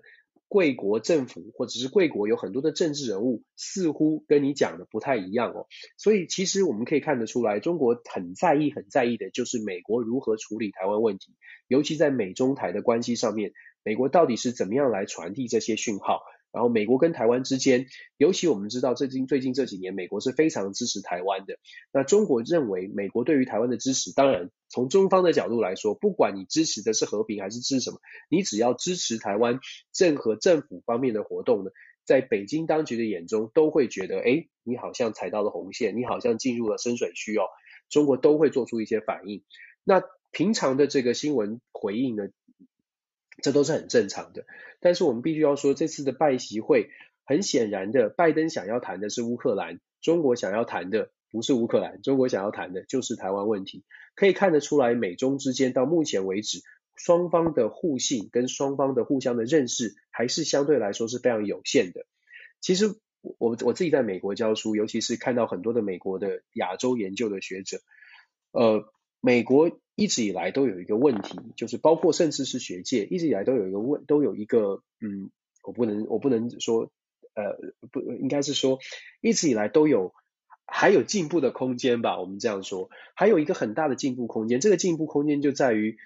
贵国政府或者是贵国有很多的政治人物，似乎跟你讲的不太一样哦。所以其实我们可以看得出来，中国很在意、很在意的就是美国如何处理台湾问题，尤其在美中台的关系上面，美国到底是怎么样来传递这些讯号。然后美国跟台湾之间，尤其我们知道最近最近这几年，美国是非常支持台湾的。那中国认为美国对于台湾的支持，当然从中方的角度来说，不管你支持的是和平还是支持什么，你只要支持台湾任何政府方面的活动呢，在北京当局的眼中都会觉得，哎，你好像踩到了红线，你好像进入了深水区哦。中国都会做出一些反应。那平常的这个新闻回应呢？这都是很正常的，但是我们必须要说，这次的拜习会很显然的，拜登想要谈的是乌克兰，中国想要谈的不是乌克兰，中国想要谈的就是台湾问题。可以看得出来，美中之间到目前为止，双方的互信跟双方的互相的认识，还是相对来说是非常有限的。其实我我自己在美国教书，尤其是看到很多的美国的亚洲研究的学者，呃，美国。一直以来都有一个问题，就是包括甚至是学界一直以来都有一个问，都有一个嗯，我不能我不能说呃不应该是说一直以来都有还有进步的空间吧，我们这样说，还有一个很大的进步空间，这个进步空间就在于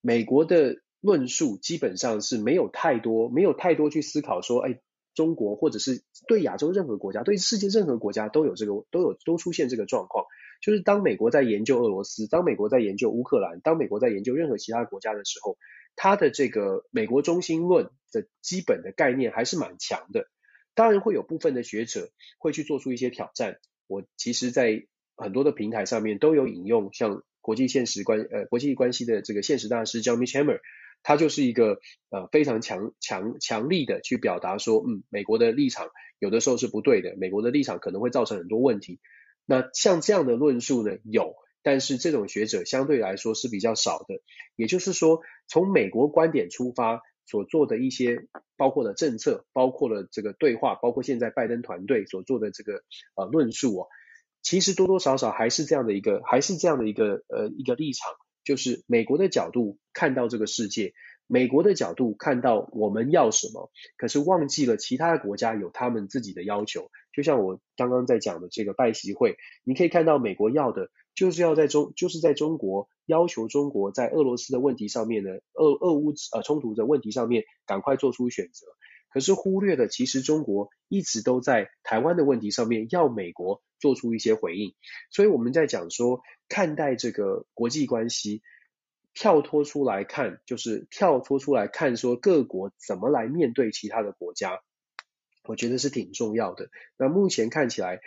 美国的论述基本上是没有太多没有太多去思考说，哎，中国或者是对亚洲任何国家，对世界任何国家都有这个都有都出现这个状况。就是当美国在研究俄罗斯，当美国在研究乌克兰，当美国在研究任何其他国家的时候，它的这个美国中心论的基本的概念还是蛮强的。当然会有部分的学者会去做出一些挑战。我其实，在很多的平台上面都有引用，像国际现实关呃国际关系的这个现实大师 John Mearsheimer，他就是一个呃非常强强强力的去表达说，嗯，美国的立场有的时候是不对的，美国的立场可能会造成很多问题。那像这样的论述呢，有，但是这种学者相对来说是比较少的。也就是说，从美国观点出发所做的一些，包括了政策，包括了这个对话，包括现在拜登团队所做的这个呃论述哦，其实多多少少还是这样的一个，还是这样的一个呃一个立场，就是美国的角度看到这个世界。美国的角度看到我们要什么，可是忘记了其他的国家有他们自己的要求。就像我刚刚在讲的这个拜习会，你可以看到美国要的就是要在中，就是在中国要求中国在俄罗斯的问题上面呢，俄俄乌呃冲突的问题上面赶快做出选择。可是忽略了其实中国一直都在台湾的问题上面要美国做出一些回应。所以我们在讲说看待这个国际关系。跳脱出来看，就是跳脱出来看，说各国怎么来面对其他的国家，我觉得是挺重要的。那目前看起来，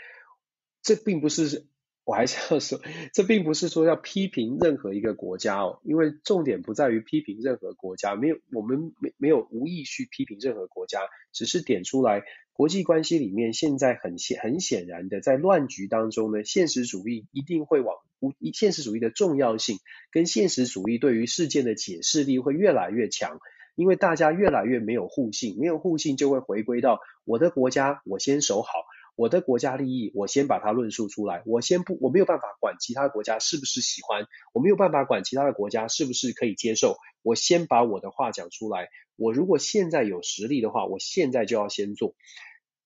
这并不是我还是要说，这并不是说要批评任何一个国家哦，因为重点不在于批评任何国家，没有我们没没有无意去批评任何国家，只是点出来国际关系里面现在很显很显然的在乱局当中呢，现实主义一定会往无现实主义的重要性跟现实主义对于事件的解释力会越来越强，因为大家越来越没有互信，没有互信就会回归到我的国家我先守好。我的国家利益，我先把它论述出来。我先不，我没有办法管其他国家是不是喜欢，我没有办法管其他的国家是不是可以接受。我先把我的话讲出来。我如果现在有实力的话，我现在就要先做。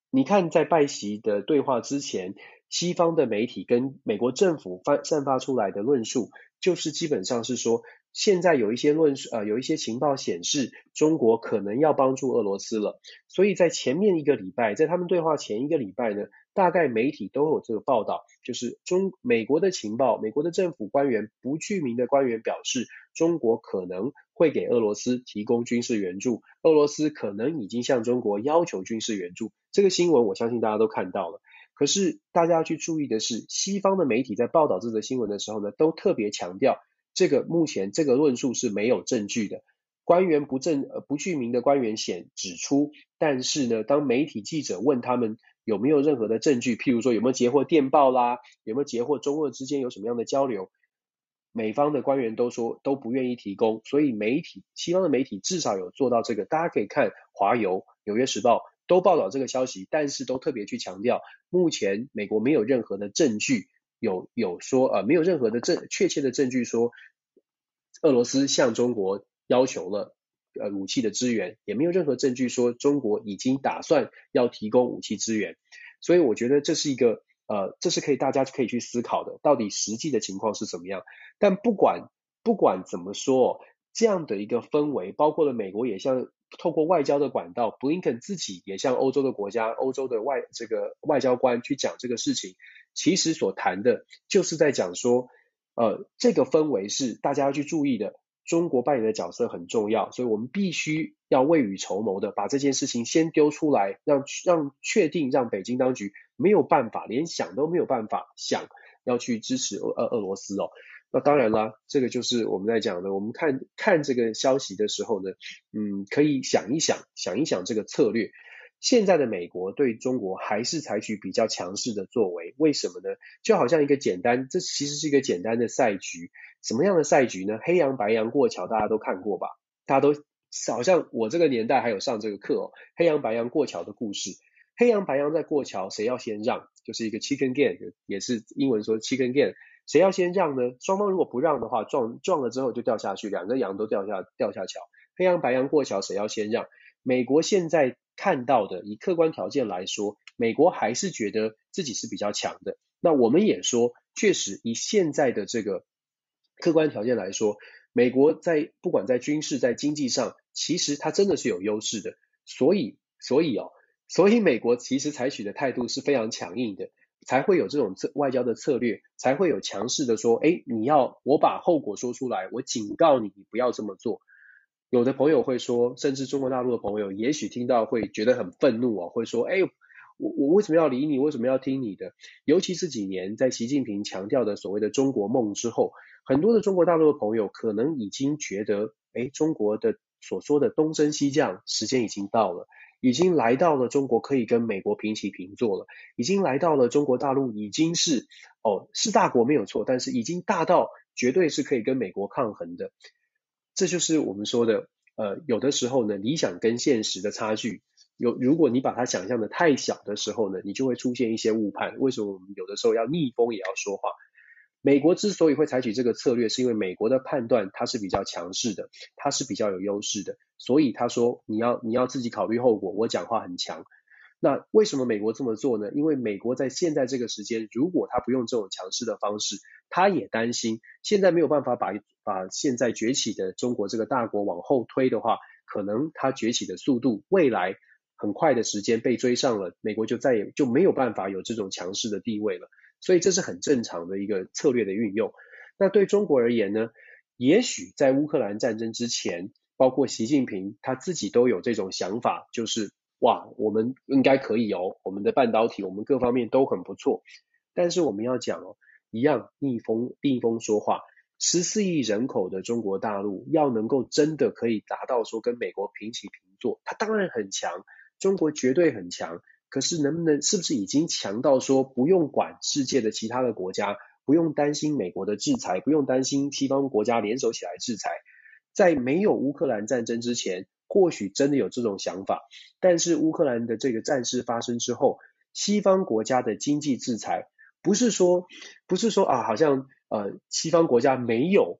你看，在拜习的对话之前，西方的媒体跟美国政府发散发出来的论述，就是基本上是说。现在有一些论述，呃，有一些情报显示，中国可能要帮助俄罗斯了。所以在前面一个礼拜，在他们对话前一个礼拜呢，大概媒体都有这个报道，就是中美国的情报，美国的政府官员不具名的官员表示，中国可能会给俄罗斯提供军事援助，俄罗斯可能已经向中国要求军事援助。这个新闻我相信大家都看到了。可是大家要去注意的是，西方的媒体在报道这则新闻的时候呢，都特别强调。这个目前这个论述是没有证据的，官员不证呃不具名的官员显指出，但是呢，当媒体记者问他们有没有任何的证据，譬如说有没有截获电报啦，有没有截获中俄之间有什么样的交流，美方的官员都说都不愿意提供，所以媒体西方的媒体至少有做到这个，大家可以看华邮、纽约时报都报道这个消息，但是都特别去强调，目前美国没有任何的证据。有有说呃没有任何的证确切的证据说俄罗斯向中国要求了呃武器的支援，也没有任何证据说中国已经打算要提供武器支援，所以我觉得这是一个呃这是可以大家可以去思考的，到底实际的情况是怎么样？但不管不管怎么说，这样的一个氛围，包括了美国也像透过外交的管道，布林肯自己也向欧洲的国家、欧洲的外这个外交官去讲这个事情。其实所谈的就是在讲说，呃，这个氛围是大家要去注意的，中国扮演的角色很重要，所以我们必须要未雨绸缪的把这件事情先丢出来，让让确定让北京当局没有办法，连想都没有办法想要去支持俄俄罗斯哦。那当然啦，这个就是我们在讲的，我们看看这个消息的时候呢，嗯，可以想一想，想一想这个策略。现在的美国对中国还是采取比较强势的作为，为什么呢？就好像一个简单，这其实是一个简单的赛局。什么样的赛局呢？黑羊白羊过桥，大家都看过吧？大家都好像我这个年代还有上这个课哦。黑羊白羊过桥的故事，黑羊白羊在过桥，谁要先让？就是一个 chicken game，也是英文说 chicken game，谁要先让呢？双方如果不让的话，撞撞了之后就掉下去，两个羊都掉下掉下桥。黑羊白羊过桥，谁要先让？美国现在。看到的，以客观条件来说，美国还是觉得自己是比较强的。那我们也说，确实以现在的这个客观条件来说，美国在不管在军事、在经济上，其实它真的是有优势的。所以，所以哦，所以美国其实采取的态度是非常强硬的，才会有这种策外交的策略，才会有强势的说，哎，你要我把后果说出来，我警告你，你不要这么做。有的朋友会说，甚至中国大陆的朋友，也许听到会觉得很愤怒啊，会说：“哎，我我为什么要理你？为什么要听你的？”尤其这几年，在习近平强调的所谓的中国梦之后，很多的中国大陆的朋友可能已经觉得，哎，中国的所说的东升西降时间已经到了，已经来到了中国可以跟美国平起平坐了，已经来到了中国大陆已经是哦是大国没有错，但是已经大到绝对是可以跟美国抗衡的。这就是我们说的，呃，有的时候呢，理想跟现实的差距，有如果你把它想象的太小的时候呢，你就会出现一些误判。为什么我们有的时候要逆风也要说话？美国之所以会采取这个策略，是因为美国的判断它是比较强势的，它是比较有优势的，所以他说你要你要自己考虑后果，我讲话很强。那为什么美国这么做呢？因为美国在现在这个时间，如果他不用这种强势的方式，他也担心现在没有办法把把现在崛起的中国这个大国往后推的话，可能他崛起的速度未来很快的时间被追上了，美国就再也就没有办法有这种强势的地位了。所以这是很正常的一个策略的运用。那对中国而言呢？也许在乌克兰战争之前，包括习近平他自己都有这种想法，就是。哇，我们应该可以哦，我们的半导体，我们各方面都很不错。但是我们要讲哦，一样逆风逆风说话。十四亿人口的中国大陆要能够真的可以达到说跟美国平起平坐，它当然很强，中国绝对很强。可是能不能是不是已经强到说不用管世界的其他的国家，不用担心美国的制裁，不用担心西方国家联手起来制裁？在没有乌克兰战争之前，或许真的有这种想法。但是乌克兰的这个战事发生之后，西方国家的经济制裁不是说不是说啊，好像呃西方国家没有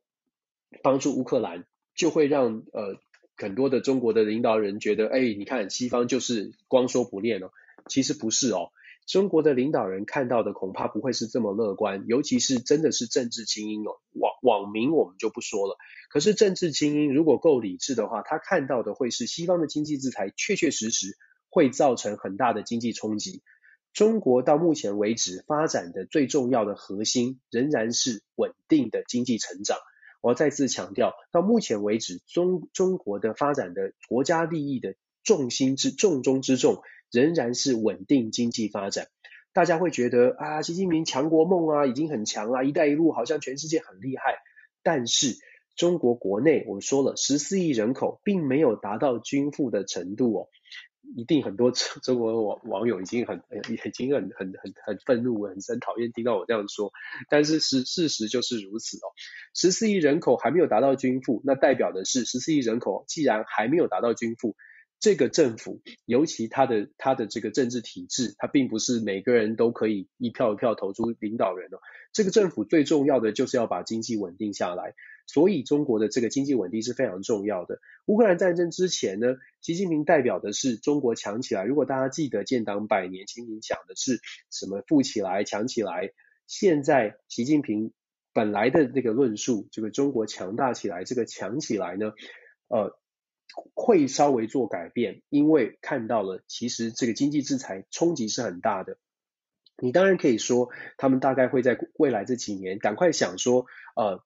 帮助乌克兰，就会让呃很多的中国的领导人觉得，哎，你看西方就是光说不练哦。其实不是哦。中国的领导人看到的恐怕不会是这么乐观，尤其是真的是政治精英哦，网网民我们就不说了。可是政治精英如果够理智的话，他看到的会是西方的经济制裁确确实实会造成很大的经济冲击。中国到目前为止发展的最重要的核心仍然是稳定的经济成长。我再次强调，到目前为止，中中国的发展的国家利益的重心之重中之重。仍然是稳定经济发展，大家会觉得啊，习近平强国梦啊，已经很强了，一带一路好像全世界很厉害。但是中国国内，我们说了，十四亿人口并没有达到均富的程度哦。一定很多中国网网友已经很已经很很很很愤怒，很很讨厌听到我这样说。但是事事实就是如此哦，十四亿人口还没有达到均富，那代表的是十四亿人口既然还没有达到均富。这个政府，尤其他的他的这个政治体制，它并不是每个人都可以一票一票投出领导人哦。这个政府最重要的就是要把经济稳定下来，所以中国的这个经济稳定是非常重要的。乌克兰战争之前呢，习近平代表的是中国强起来。如果大家记得建党百年，习近平讲的是什么富起来、强起来。现在习近平本来的那个论述，这个中国强大起来，这个强起来呢，呃。会稍微做改变，因为看到了其实这个经济制裁冲击是很大的。你当然可以说，他们大概会在未来这几年赶快想说，呃，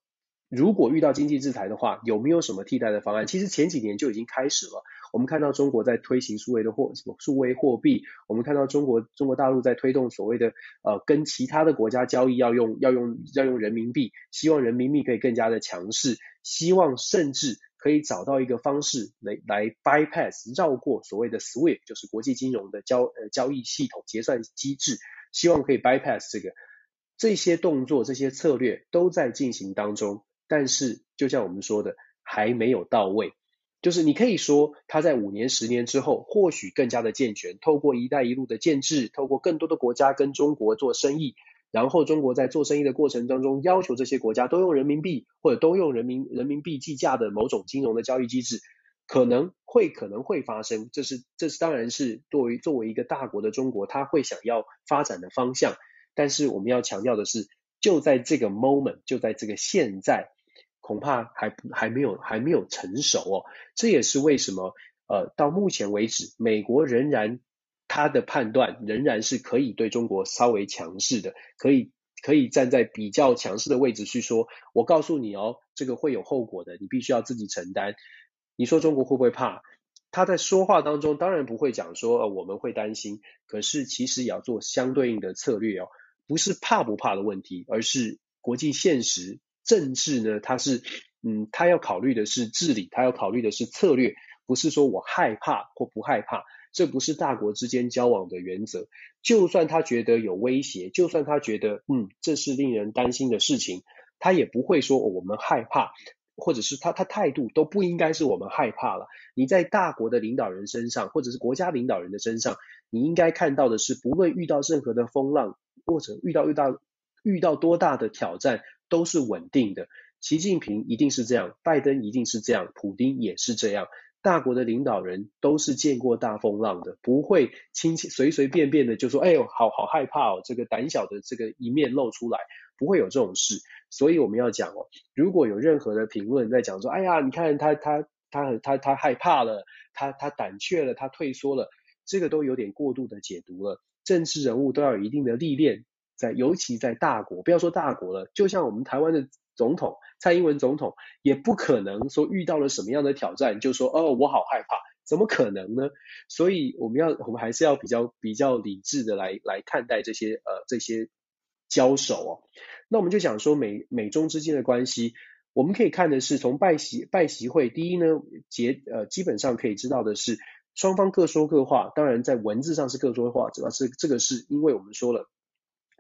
如果遇到经济制裁的话，有没有什么替代的方案？其实前几年就已经开始了。我们看到中国在推行数位的货什么数位货币，我们看到中国中国大陆在推动所谓的呃跟其他的国家交易要用要用要用人民币，希望人民币可以更加的强势，希望甚至。可以找到一个方式来来 bypass 绕过所谓的 SWIFT，就是国际金融的交呃交易系统结算机制，希望可以 bypass 这个这些动作这些策略都在进行当中，但是就像我们说的还没有到位，就是你可以说它在五年十年之后或许更加的健全，透过一带一路的建制，透过更多的国家跟中国做生意。然后中国在做生意的过程当中，要求这些国家都用人民币或者都用人民人民币计价的某种金融的交易机制，可能会可能会发生，这是这是当然是作为作为一个大国的中国，他会想要发展的方向。但是我们要强调的是，就在这个 moment，就在这个现在，恐怕还还没有还没有成熟哦。这也是为什么呃到目前为止，美国仍然。他的判断仍然是可以对中国稍微强势的，可以可以站在比较强势的位置去说，我告诉你哦，这个会有后果的，你必须要自己承担。你说中国会不会怕？他在说话当中当然不会讲说，呃，我们会担心，可是其实也要做相对应的策略哦，不是怕不怕的问题，而是国际现实政治呢，它是嗯，他要考虑的是治理，他要考虑的是策略，不是说我害怕或不害怕。这不是大国之间交往的原则。就算他觉得有威胁，就算他觉得嗯，这是令人担心的事情，他也不会说，我们害怕，或者是他他态度都不应该是我们害怕了。你在大国的领导人身上，或者是国家领导人的身上，你应该看到的是，不论遇到任何的风浪，或者遇到遇到遇到多大的挑战，都是稳定的。习近平一定是这样，拜登一定是这样，普丁也是这样。大国的领导人都是见过大风浪的，不会轻轻随随便便的就说：“哎呦，好好害怕哦，这个胆小的这个一面露出来，不会有这种事。”所以我们要讲哦，如果有任何的评论在讲说：“哎呀，你看他他他他他害怕了，他他胆怯了，他退缩了”，这个都有点过度的解读了。政治人物都要有一定的历练，在尤其在大国，不要说大国了，就像我们台湾的。总统蔡英文总统也不可能说遇到了什么样的挑战就说哦，我好害怕，怎么可能呢？所以我们要我们还是要比较比较理智的来来看待这些呃这些交手哦。那我们就讲说美美中之间的关系，我们可以看的是从拜习拜习会，第一呢，结呃基本上可以知道的是双方各说各话，当然在文字上是各说各话，主要是这个是因为我们说了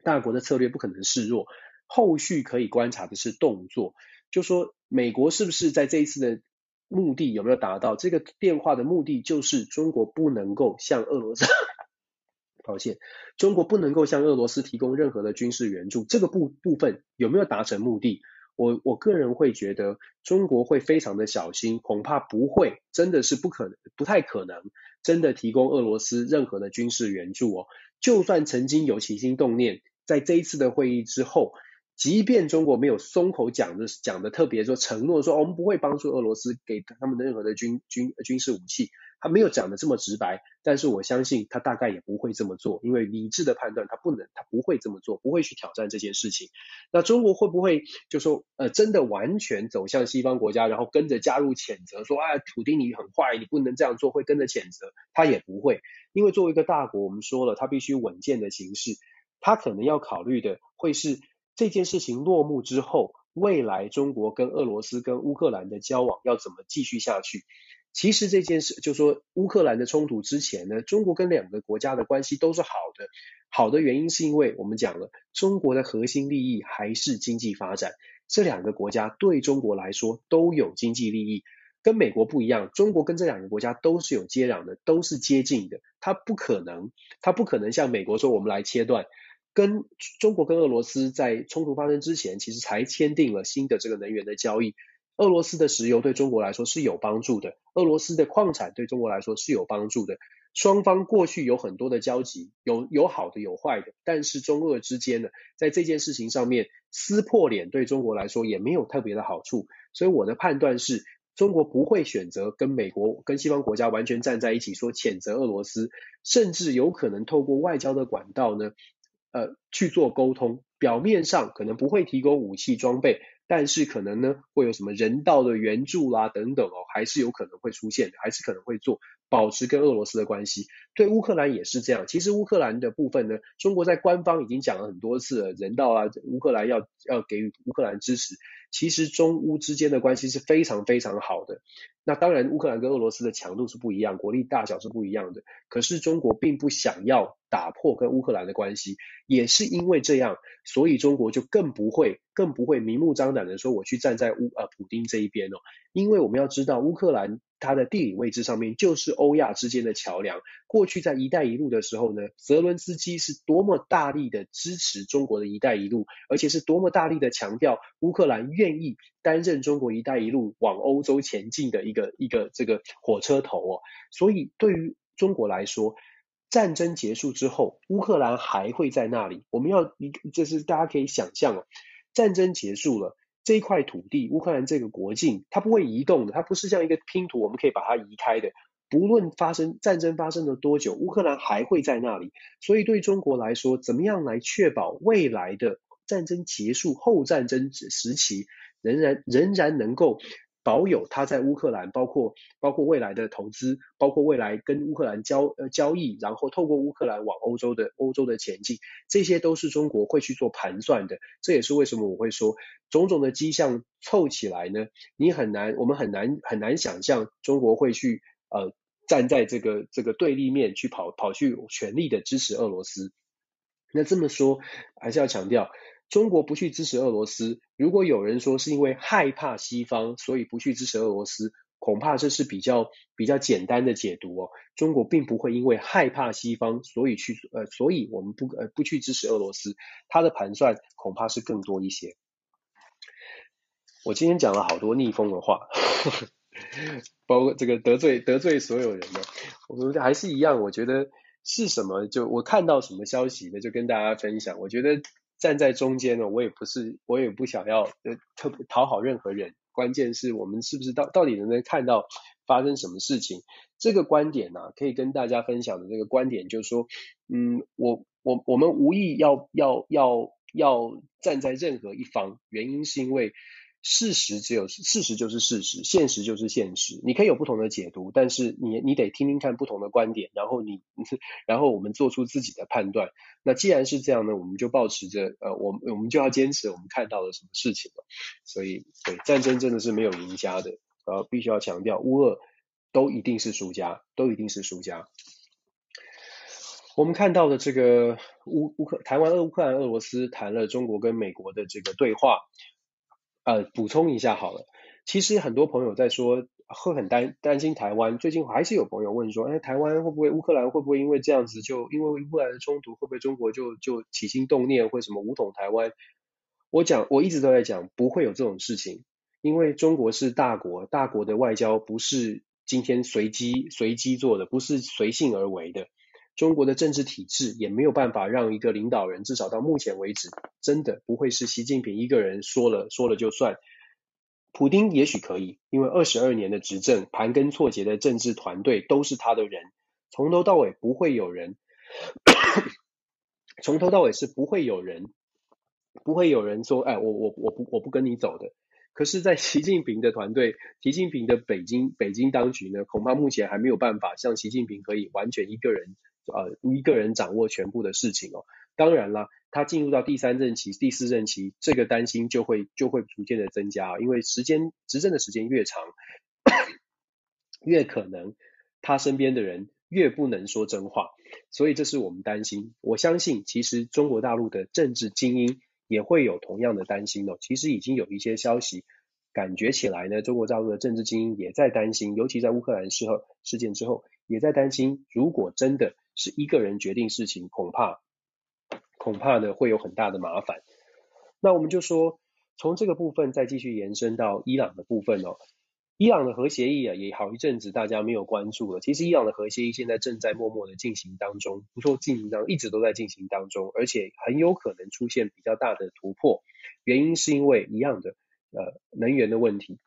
大国的策略不可能示弱，后续可以观察的是动作，就说美国是不是在这一次的目的有没有达到？这个电话的目的就是中国不能够向俄罗斯。*laughs* 抱歉，中国不能够向俄罗斯提供任何的军事援助，这个部部分有没有达成目的？我我个人会觉得中国会非常的小心，恐怕不会，真的是不可能，不太可能真的提供俄罗斯任何的军事援助哦。就算曾经有起心动念，在这一次的会议之后。即便中国没有松口讲的讲的特别说承诺说，我们不会帮助俄罗斯给他们的任何的军军军事武器，他没有讲的这么直白，但是我相信他大概也不会这么做，因为理智的判断他不能他不会这么做，不会去挑战这件事情。那中国会不会就说呃真的完全走向西方国家，然后跟着加入谴责说啊土地你很坏，你不能这样做，会跟着谴责？他也不会，因为作为一个大国，我们说了他必须稳健的行事，他可能要考虑的会是。这件事情落幕之后，未来中国跟俄罗斯跟乌克兰的交往要怎么继续下去？其实这件事，就说乌克兰的冲突之前呢，中国跟两个国家的关系都是好的。好的原因是因为我们讲了，中国的核心利益还是经济发展。这两个国家对中国来说都有经济利益，跟美国不一样，中国跟这两个国家都是有接壤的，都是接近的。它不可能，它不可能像美国说我们来切断。跟中国跟俄罗斯在冲突发生之前，其实才签订了新的这个能源的交易。俄罗斯的石油对中国来说是有帮助的，俄罗斯的矿产对中国来说是有帮助的。双方过去有很多的交集，有有好的有坏的，但是中俄之间呢，在这件事情上面撕破脸对中国来说也没有特别的好处。所以我的判断是，中国不会选择跟美国跟西方国家完全站在一起说谴责俄罗斯，甚至有可能透过外交的管道呢。呃，去做沟通，表面上可能不会提供武器装备，但是可能呢，会有什么人道的援助啦等等哦，还是有可能会出现的，还是可能会做，保持跟俄罗斯的关系。对乌克兰也是这样。其实乌克兰的部分呢，中国在官方已经讲了很多次了，人道啊，乌克兰要要给予乌克兰支持。其实中乌之间的关系是非常非常好的。那当然，乌克兰跟俄罗斯的强度是不一样，国力大小是不一样的。可是中国并不想要。打破跟乌克兰的关系，也是因为这样，所以中国就更不会、更不会明目张胆的说我去站在乌呃普丁这一边哦。因为我们要知道，乌克兰它的地理位置上面就是欧亚之间的桥梁。过去在一带一路的时候呢，泽伦斯基是多么大力的支持中国的一带一路，而且是多么大力的强调乌克兰愿意担任中国一带一路往欧洲前进的一个一个这个火车头哦。所以对于中国来说，战争结束之后，乌克兰还会在那里。我们要一个，就是大家可以想象哦，战争结束了，这一块土地，乌克兰这个国境，它不会移动的，它不是像一个拼图，我们可以把它移开的。不论发生战争发生了多久，乌克兰还会在那里。所以对中国来说，怎么样来确保未来的战争结束后战争时期，仍然仍然能够。保有他在乌克兰，包括包括未来的投资，包括未来跟乌克兰交呃交易，然后透过乌克兰往欧洲的欧洲的前进，这些都是中国会去做盘算的。这也是为什么我会说种种的迹象凑起来呢，你很难，我们很难很难想象中国会去呃站在这个这个对立面去跑跑去全力的支持俄罗斯。那这么说还是要强调。中国不去支持俄罗斯，如果有人说是因为害怕西方，所以不去支持俄罗斯，恐怕这是比较比较简单的解读哦。中国并不会因为害怕西方，所以去呃，所以我们不呃不去支持俄罗斯，他的盘算恐怕是更多一些。我今天讲了好多逆风的话，*laughs* 包括这个得罪得罪所有人的，我们还是一样，我觉得是什么就我看到什么消息呢，就跟大家分享。我觉得。站在中间呢，我也不是，我也不想要呃特讨好任何人。关键是我们是不是到到底能不能看到发生什么事情？这个观点呢、可以跟大家分享的这个观点就是说，嗯，我我我们无意要要要要站在任何一方，原因是因为事实只有事实就是事实，现实就是现实。你可以有不同的解读，但是你你得听听看不同的观点，然后你然后我们做出自己的判断。那既然是这样呢，我们就保持着呃，我们我们就要坚持我们看到了什么事情了。所以对战争真的是没有赢家的，呃，必须要强调，乌俄都一定是输家，都一定是输家。我们看到的这个乌乌克台湾、乌克兰、俄罗斯谈了中国跟美国的这个对话，呃，补充一下好了。其实很多朋友在说会很担担心台湾，最近还是有朋友问说，哎，台湾会不会乌克兰会不会因为这样子就因为乌克兰的冲突会不会中国就就起心动念或什么武统台湾？我讲我一直都在讲不会有这种事情，因为中国是大国，大国的外交不是今天随机随机做的，不是随性而为的。中国的政治体制也没有办法让一个领导人，至少到目前为止，真的不会是习近平一个人说了说了就算。普丁也许可以，因为二十二年的执政，盘根错节的政治团队都是他的人，从头到尾不会有人，从头到尾是不会有人，不会有人说，哎，我我我不我不跟你走的。可是，在习近平的团队，习近平的北京北京当局呢，恐怕目前还没有办法像习近平可以完全一个人。呃，一个人掌握全部的事情哦。当然了，他进入到第三任期、第四任期，这个担心就会就会逐渐的增加，因为时间执政的时间越长，越可能他身边的人越不能说真话，所以这是我们担心。我相信，其实中国大陆的政治精英也会有同样的担心哦。其实已经有一些消息感觉起来呢，中国大陆的政治精英也在担心，尤其在乌克兰事后事件之后，也在担心，如果真的。是一个人决定事情，恐怕恐怕呢会有很大的麻烦。那我们就说，从这个部分再继续延伸到伊朗的部分哦。伊朗的核协议啊，也好一阵子大家没有关注了。其实伊朗的核协议现在正在默默的进行当中，不说进行当，一直都在进行当中，而且很有可能出现比较大的突破。原因是因为一样的呃能源的问题。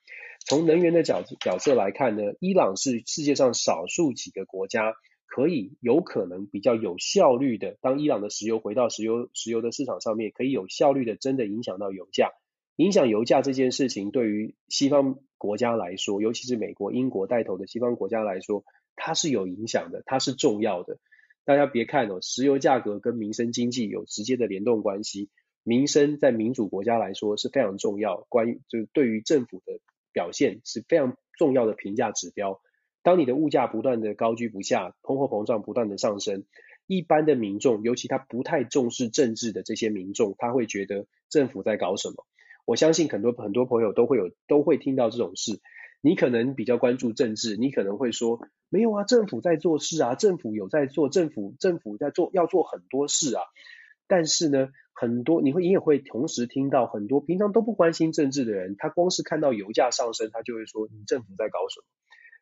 从能源的角角色来看呢，伊朗是世界上少数几个国家。可以有可能比较有效率的，当伊朗的石油回到石油石油的市场上面，可以有效率的真的影响到油价。影响油价这件事情，对于西方国家来说，尤其是美国、英国带头的西方国家来说，它是有影响的，它是重要的。大家别看哦，石油价格跟民生经济有直接的联动关系，民生在民主国家来说是非常重要，关于就是对于政府的表现是非常重要的评价指标。当你的物价不断的高居不下，通货膨胀不断的上升，一般的民众，尤其他不太重视政治的这些民众，他会觉得政府在搞什么？我相信很多很多朋友都会有都会听到这种事。你可能比较关注政治，你可能会说没有啊，政府在做事啊，政府有在做，政府政府在做要做很多事啊。但是呢，很多你会你也会同时听到很多平常都不关心政治的人，他光是看到油价上升，他就会说你政府在搞什么？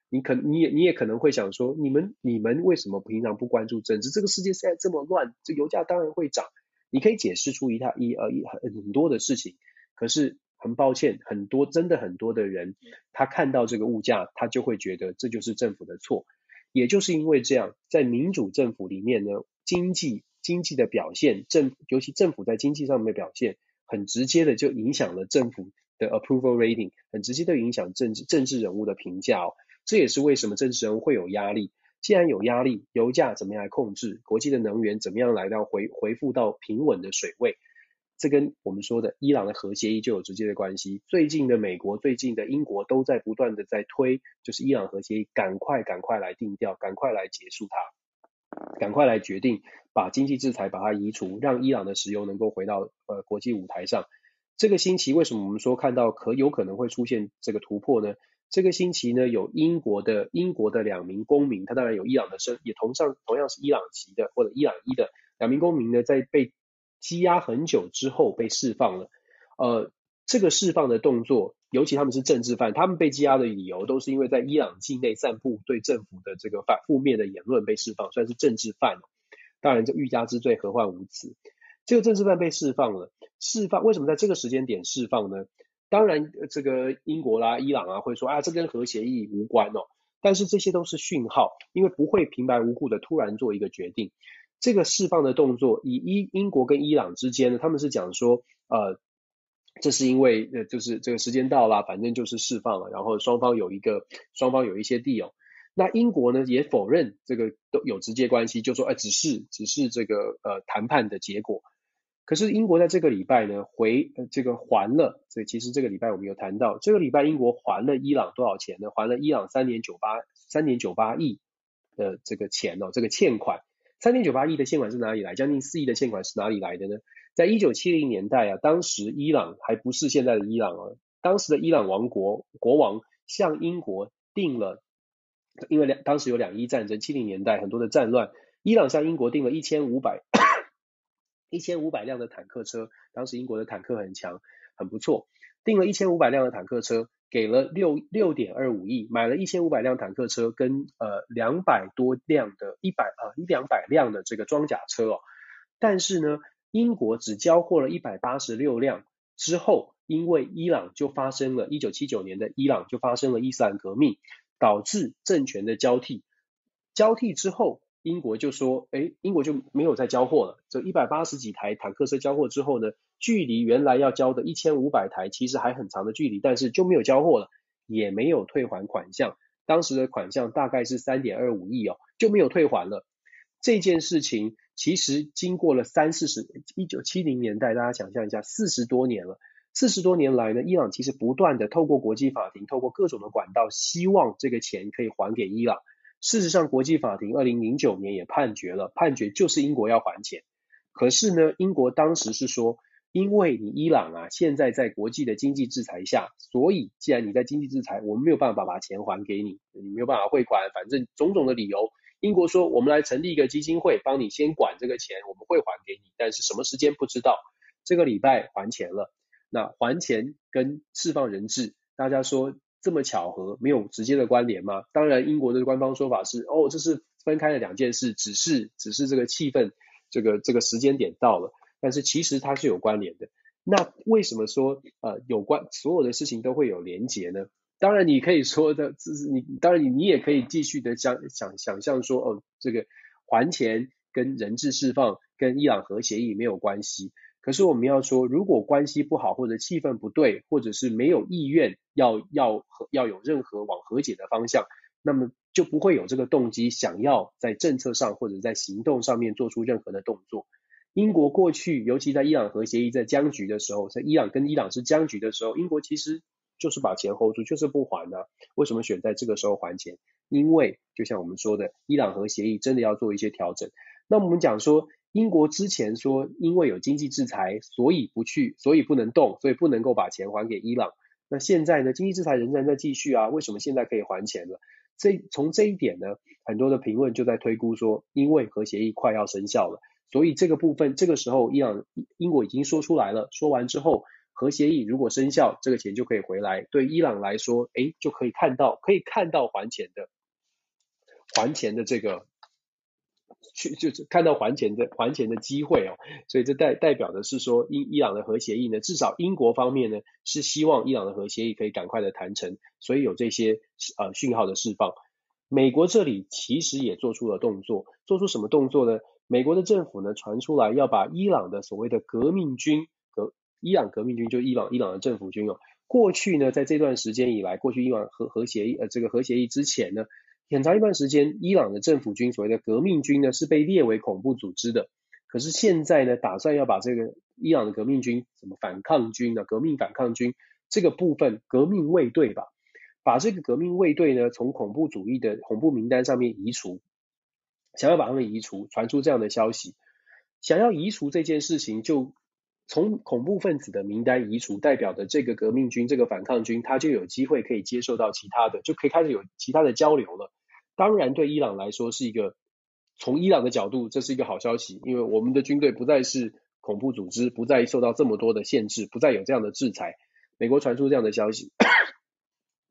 你可你也你也可能会想说，你们你们为什么平常不关注政治？这个世界现在这么乱，这油价当然会涨。你可以解释出一套一呃一很多的事情，可是很抱歉，很多真的很多的人，他看到这个物价，他就会觉得这就是政府的错。也就是因为这样，在民主政府里面呢，经济经济的表现，政尤其政府在经济上面的表现，很直接的就影响了政府的 approval rating，很直接的影响政治政治人物的评价哦。这也是为什么政治人物会有压力。既然有压力，油价怎么样来控制？国际的能源怎么样来到回回复到平稳的水位？这跟我们说的伊朗的核协议就有直接的关系。最近的美国、最近的英国都在不断的在推，就是伊朗核协议，赶快赶快来定调，赶快来结束它，赶快来决定把经济制裁把它移除，让伊朗的石油能够回到呃国际舞台上。这个星期为什么我们说看到可有可能会出现这个突破呢？这个星期呢，有英国的英国的两名公民，他当然有伊朗的身，也同上同样是伊朗籍的或者伊朗裔的两名公民呢，在被羁押很久之后被释放了。呃，这个释放的动作，尤其他们是政治犯，他们被羁押的理由都是因为在伊朗境内散布对政府的这个反负面的言论被释放，算是政治犯。当然，这欲加之罪，何患无辞？这个政治犯被释放了，释放为什么在这个时间点释放呢？当然，这个英国啦、伊朗啊会说啊，这跟核协议无关哦。但是这些都是讯号，因为不会平白无故的突然做一个决定。这个释放的动作，以英英国跟伊朗之间呢，他们是讲说，呃，这是因为呃，就是这个时间到了，反正就是释放了，然后双方有一个双方有一些 deal。那英国呢也否认这个都有直接关系，就说哎，只是只是这个呃谈判的结果。可是英国在这个礼拜呢回呃这个还了，所以其实这个礼拜我们有谈到，这个礼拜英国还了伊朗多少钱呢？还了伊朗三点九八三点九八亿的这个钱哦，这个欠款。三点九八亿的欠款是哪里来？将近四亿的欠款是哪里来的呢？在一九七零年代啊，当时伊朗还不是现在的伊朗啊，当时的伊朗王国国王向英国订了。因为两当时有两伊战争，七零年代很多的战乱，伊朗向英国订了一千五百一千五百辆的坦克车，当时英国的坦克很强，很不错，订了一千五百辆的坦克车，给了六六点二五亿，买了一千五百辆坦克车跟呃两百多辆的一百呃一两百辆的这个装甲车哦，但是呢，英国只交货了一百八十六辆之后，因为伊朗就发生了一九七九年的伊朗就发生了伊斯兰革命。导致政权的交替，交替之后，英国就说，哎，英国就没有再交货了。这一百八十几台坦克车交货之后呢，距离原来要交的一千五百台其实还很长的距离，但是就没有交货了，也没有退还款项。当时的款项大概是三点二五亿哦，就没有退还了。这件事情其实经过了三四十，一九七零年代，大家想象一下，四十多年了。四十多年来呢，伊朗其实不断的透过国际法庭，透过各种的管道，希望这个钱可以还给伊朗。事实上，国际法庭二零零九年也判决了，判决就是英国要还钱。可是呢，英国当时是说，因为你伊朗啊，现在在国际的经济制裁下，所以既然你在经济制裁，我们没有办法把钱还给你，你没有办法汇款，反正种种的理由。英国说，我们来成立一个基金会，帮你先管这个钱，我们会还给你，但是什么时间不知道。这个礼拜还钱了。那还钱跟释放人质，大家说这么巧合，没有直接的关联吗？当然，英国的官方说法是，哦，这是分开的两件事，只是只是这个气氛，这个这个时间点到了，但是其实它是有关联的。那为什么说呃有关所有的事情都会有连结呢？当然，你可以说的，这是你当然你你也可以继续的想想想象说，哦，这个还钱跟人质释放跟伊朗核协议没有关系。可是我们要说，如果关系不好，或者气氛不对，或者是没有意愿要要和要有任何往和解的方向，那么就不会有这个动机想要在政策上或者在行动上面做出任何的动作。英国过去，尤其在伊朗核协议在僵局的时候，在伊朗跟伊朗是僵局的时候，英国其实就是把钱 hold 住，就是不还呢、为什么选在这个时候还钱？因为就像我们说的，伊朗核协议真的要做一些调整。那我们讲说。英国之前说，因为有经济制裁，所以不去，所以不能动，所以不能够把钱还给伊朗。那现在呢，经济制裁仍然在继续啊，为什么现在可以还钱了？这从这一点呢，很多的评论就在推估说，因为核协议快要生效了，所以这个部分这个时候，伊朗英国已经说出来了，说完之后，核协议如果生效，这个钱就可以回来，对伊朗来说，诶，就可以看到可以看到还钱的还钱的这个。*laughs* 去就是看到还钱的还钱的机会哦，所以这代代表的是说，伊伊朗的核协议呢，至少英国方面呢是希望伊朗的核协议可以赶快的谈成，所以有这些呃讯号的释放。美国这里其实也做出了动作，做出什么动作呢？美国的政府呢传出来要把伊朗的所谓的革命军革伊朗革命军就伊朗伊朗的政府军哦，过去呢在这段时间以来，过去伊朗核核协议呃这个核协议之前呢。很长一段时间，伊朗的政府军所谓的革命军呢，是被列为恐怖组织的。可是现在呢，打算要把这个伊朗的革命军，什么反抗军呢，革命反抗军这个部分，革命卫队吧，把这个革命卫队呢，从恐怖主义的恐怖名单上面移除，想要把他们移除，传出这样的消息，想要移除这件事情就。从恐怖分子的名单移除，代表的这个革命军、这个反抗军，他就有机会可以接受到其他的，就可以开始有其他的交流了。当然，对伊朗来说是一个，从伊朗的角度，这是一个好消息，因为我们的军队不再是恐怖组织，不再受到这么多的限制，不再有这样的制裁。美国传出这样的消息，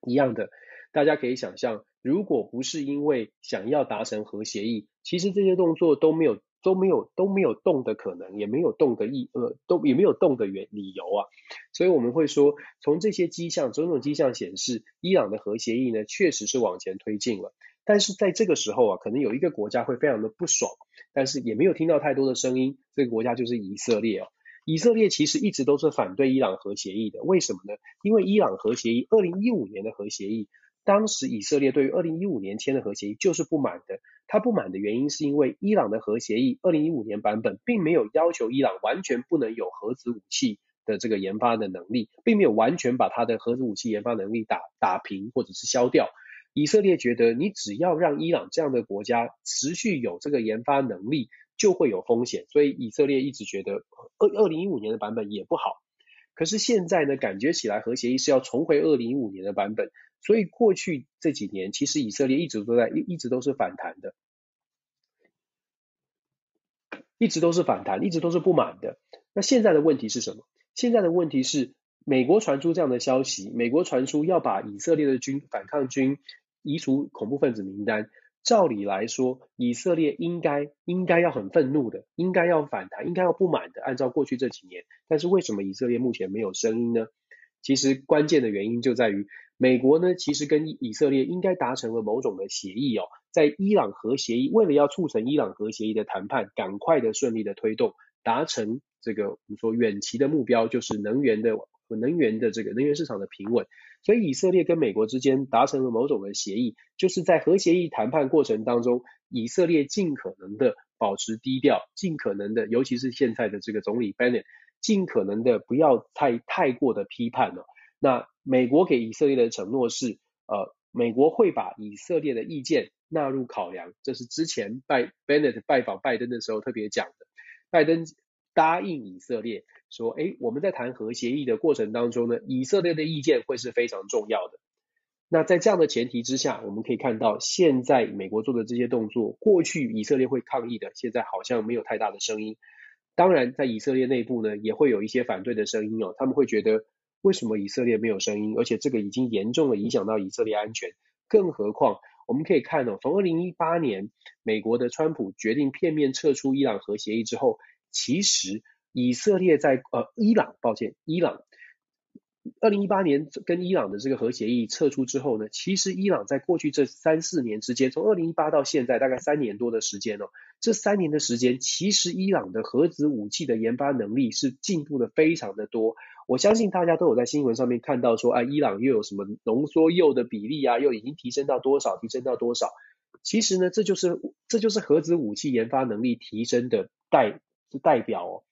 一样的，大家可以想象，如果不是因为想要达成核协议，其实这些动作都没有。都没有都没有动的可能，也没有动的意呃，都也没有动的原理由啊，所以我们会说，从这些迹象，种种迹象显示，伊朗的核协议呢，确实是往前推进了。但是在这个时候啊，可能有一个国家会非常的不爽，但是也没有听到太多的声音，这个国家就是以色列哦。以色列其实一直都是反对伊朗核协议的，为什么呢？因为伊朗核协议，二零一五年的核协议，当时以色列对于二零一五年签的核协议就是不满的。他不满的原因是因为伊朗的核协议二零一五年版本并没有要求伊朗完全不能有核子武器的这个研发的能力，并没有完全把他的核子武器研发能力打打平或者是消掉。以色列觉得你只要让伊朗这样的国家持续有这个研发能力，就会有风险，所以以色列一直觉得二二零一五年的版本也不好。可是现在呢，感觉起来核协议是要重回二零一五年的版本，所以过去这几年其实以色列一直都在一一直都是反弹的，一直都是反弹，一直都是不满的。那现在的问题是什么？现在的问题是美国传出这样的消息，美国传出要把以色列的军反抗军移除恐怖分子名单。照理来说，以色列应该应该要很愤怒的，应该要反弹，应该要不满的。按照过去这几年，但是为什么以色列目前没有声音呢？其实关键的原因就在于，美国呢，其实跟以色列应该达成了某种的协议哦，在伊朗核协议，为了要促成伊朗核协议的谈判，赶快的顺利的推动，达成这个我们说远期的目标，就是能源的能源的这个能源市场的平稳。所以以色列跟美国之间达成了某种的协议，就是在核协议谈判过程当中，以色列尽可能的保持低调，尽可能的，尤其是现在的这个总理 Bennett，尽可能的不要太太过的批判了。那美国给以色列的承诺是，呃，美国会把以色列的意见纳入考量，这是之前拜 Bennett 拜访拜登的时候特别讲的，拜登。答应以色列说，诶，我们在谈核协议的过程当中呢，以色列的意见会是非常重要的。那在这样的前提之下，我们可以看到，现在美国做的这些动作，过去以色列会抗议的，现在好像没有太大的声音。当然，在以色列内部呢，也会有一些反对的声音哦，他们会觉得，为什么以色列没有声音？而且这个已经严重的影响到以色列安全。更何况，我们可以看哦，从二零一八年美国的川普决定片面撤出伊朗核协议之后。其实以色列在呃伊朗，抱歉，伊朗，二零一八年跟伊朗的这个核协议撤出之后呢，其实伊朗在过去这三四年之间，从二零一八到现在大概三年多的时间哦，这三年的时间，其实伊朗的核子武器的研发能力是进步的非常的多。我相信大家都有在新闻上面看到说，啊，伊朗又有什么浓缩铀的比例啊，又已经提升到多少，提升到多少。其实呢，这就是这就是核子武器研发能力提升的代。是代表哦，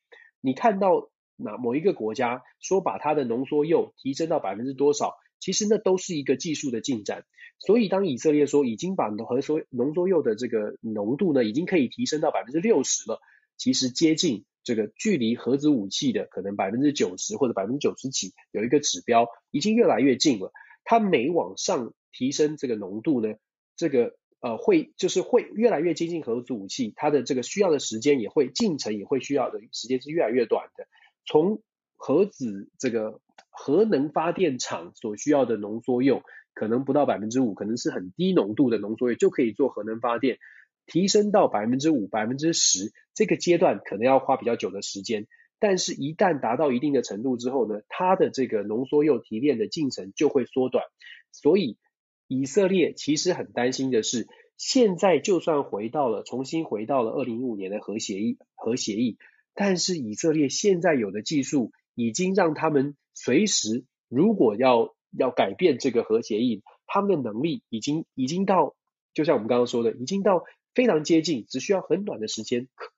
你看到哪某一个国家说把它的浓缩铀提升到百分之多少，其实那都是一个技术的进展。所以当以色列说已经把核缩浓缩铀的这个浓度呢，已经可以提升到百分之六十了，其实接近这个距离核子武器的可能百分之九十或者百分之九十几有一个指标，已经越来越近了。它每往上提升这个浓度呢，这个。呃，会就是会越来越接近核子武器，它的这个需要的时间也会进程也会需要的时间是越来越短的。从核子这个核能发电厂所需要的浓缩铀，可能不到百分之五，可能是很低浓度的浓缩铀就可以做核能发电，提升到百分之五、百分之十，这个阶段可能要花比较久的时间。但是，一旦达到一定的程度之后呢，它的这个浓缩铀提炼的进程就会缩短，所以。以色列其实很担心的是，现在就算回到了，重新回到了二零一五年的核协议，核协议，但是以色列现在有的技术已经让他们随时，如果要要改变这个核协议，他们的能力已经已经到，就像我们刚刚说的，已经到非常接近，只需要很短的时间，可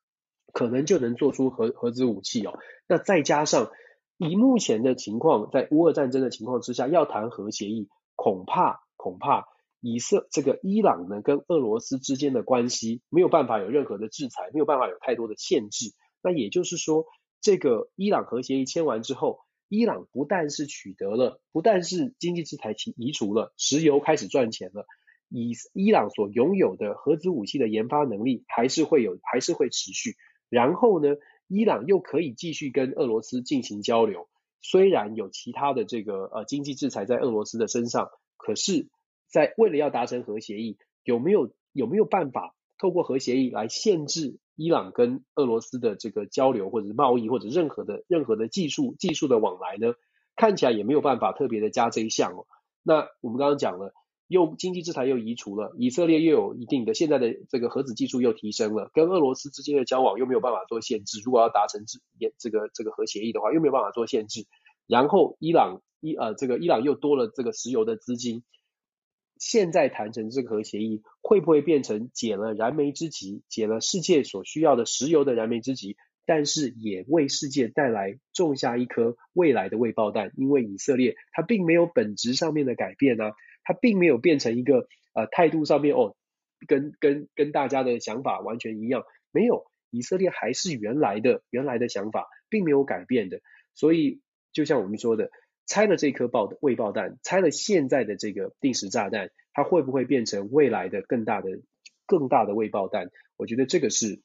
可能就能做出核核子武器哦。那再加上以目前的情况，在乌俄战争的情况之下，要谈核协议，恐怕。恐怕以色这个伊朗呢，跟俄罗斯之间的关系没有办法有任何的制裁，没有办法有太多的限制。那也就是说，这个伊朗核协议签完之后，伊朗不但是取得了，不但是经济制裁其移除了，石油开始赚钱了，以伊朗所拥有的核子武器的研发能力还是会有，还是会持续。然后呢，伊朗又可以继续跟俄罗斯进行交流，虽然有其他的这个呃经济制裁在俄罗斯的身上，可是。在为了要达成核协议，有没有有没有办法透过核协议来限制伊朗跟俄罗斯的这个交流，或者是贸易，或者任何的任何的技术技术的往来呢？看起来也没有办法特别的加这一项哦。那我们刚刚讲了，又经济制裁又移除了，以色列又有一定的现在的这个核子技术又提升了，跟俄罗斯之间的交往又没有办法做限制。如果要达成这这个这个核协议的话，又没有办法做限制。然后伊朗伊呃这个伊朗又多了这个石油的资金，现在谈成这个核协议，会不会变成解了燃眉之急，解了世界所需要的石油的燃眉之急？但是也为世界带来种下一颗未来的未爆弹，因为以色列它并没有本质上面的改变啊。它并没有变成一个呃态度上面哦，跟跟跟大家的想法完全一样，没有，以色列还是原来的原来的想法，并没有改变的。所以就像我们说的，拆了这颗爆的未爆弹，拆了现在的这个定时炸弹，它会不会变成未来的更大的更大的未爆弹？我觉得这个是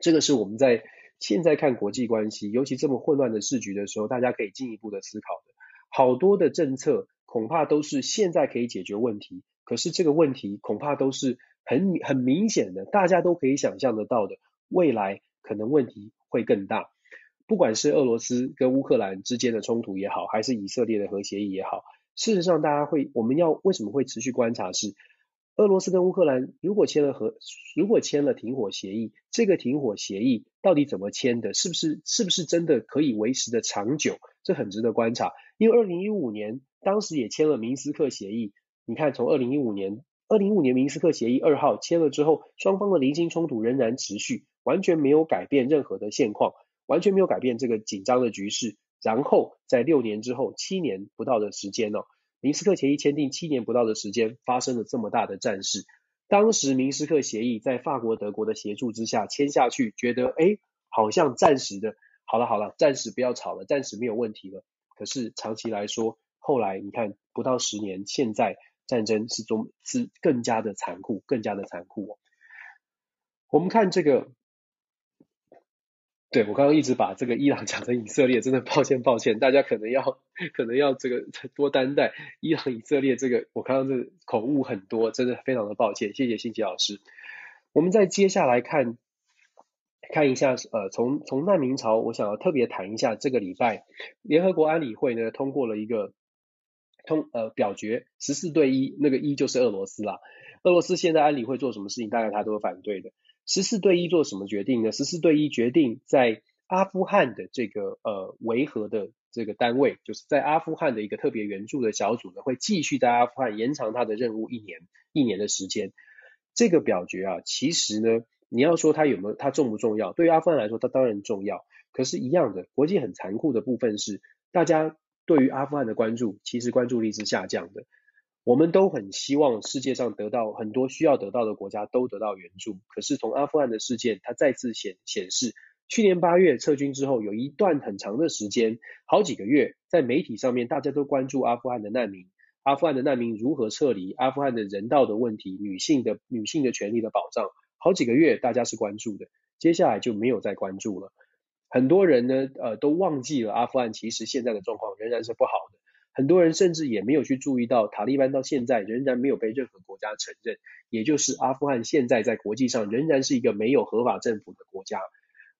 这个是我们在现在看国际关系，尤其这么混乱的时局的时候，大家可以进一步的思考的。好多的政策。恐怕都是现在可以解决问题，可是这个问题恐怕都是很很明显的，大家都可以想象得到的，未来可能问题会更大。不管是俄罗斯跟乌克兰之间的冲突也好，还是以色列的核协议也好，事实上大家会，我们要为什么会持续观察是，俄罗斯跟乌克兰如果签了核，如果签了停火协议，这个停火协议到底怎么签的？是不是是不是真的可以维持的长久？这很值得观察，因为二零一五年。当时也签了明斯克协议，你看从二零一五年，二零一五年明斯克协议二号签了之后，双方的零星冲突仍然持续，完全没有改变任何的现况，完全没有改变这个紧张的局势。然后在六年之后，七年不到的时间哦，明斯克协议签订七年不到的时间，发生了这么大的战事。当时明斯克协议在法国、德国的协助之下签下去，觉得哎，好像暂时的，好了好了，暂时不要吵了，暂时没有问题了。可是长期来说，后来你看，不到十年，现在战争是中是更加的残酷，更加的残酷哦。我们看这个，对，我刚刚一直把这个伊朗讲成以色列，真的抱歉抱歉，大家可能要可能要这个多担待。伊朗以色列这个，我刚刚这口误很多，真的非常的抱歉，谢谢信奇老师。我们再接下来看。看一下，呃，从从难民潮，我想要特别谈一下，这个礼拜联合国安理会呢通过了一个通呃表决，十四对一，那个一就是俄罗斯啦。俄罗斯现在安理会做什么事情，大概他都有反对的。十四对一做什么决定呢？十四对一决定在阿富汗的这个呃维和的这个单位，就是在阿富汗的一个特别援助的小组呢，会继续在阿富汗延长他的任务一年一年的时间。这个表决啊，其实呢。你要说它有没有，它重不重要？对于阿富汗来说，它当然重要。可是，一样的，国际很残酷的部分是，大家对于阿富汗的关注，其实关注力是下降的。我们都很希望世界上得到很多需要得到的国家都得到援助。可是，从阿富汗的事件，它再次显显示，去年八月撤军之后，有一段很长的时间，好几个月，在媒体上面大家都关注阿富汗的难民，阿富汗的难民如何撤离，阿富汗的人道的问题，女性的女性的权利的保障。好几个月，大家是关注的，接下来就没有再关注了。很多人呢，呃，都忘记了阿富汗其实现在的状况仍然是不好的。很多人甚至也没有去注意到，塔利班到现在仍然没有被任何国家承认，也就是阿富汗现在在国际上仍然是一个没有合法政府的国家。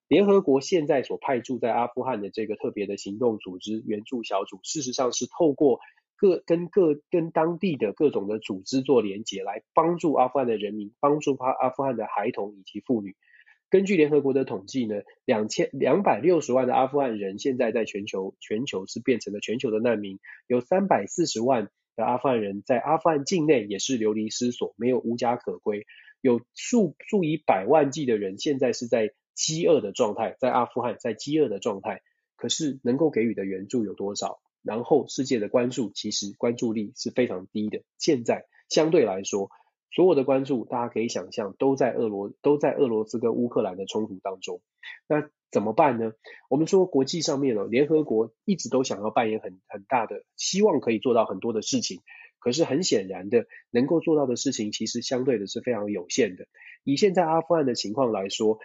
联合国现在所派驻在阿富汗的这个特别的行动组织援助小组，事实上是透过。各跟各跟当地的各种的组织做连结，来帮助阿富汗的人民，帮助阿阿富汗的孩童以及妇女。根据联合国的统计呢，两千两百六十万的阿富汗人现在在全球全球是变成了全球的难民，有三百四十万的阿富汗人在阿富汗境内也是流离失所，没有无家可归，有数数以百万计的人现在是在饥饿的状态，在阿富汗在饥饿的状态，可是能够给予的援助有多少？然后世界的关注其实关注力是非常低的。现在相对来说，所有的关注大家可以想象都在俄罗都在俄罗斯跟乌克兰的冲突当中。那怎么办呢？我们说国际上面呢，联合国一直都想要扮演很很大的，希望可以做到很多的事情。可是很显然的，能够做到的事情其实相对的是非常有限的。以现在阿富汗的情况来说。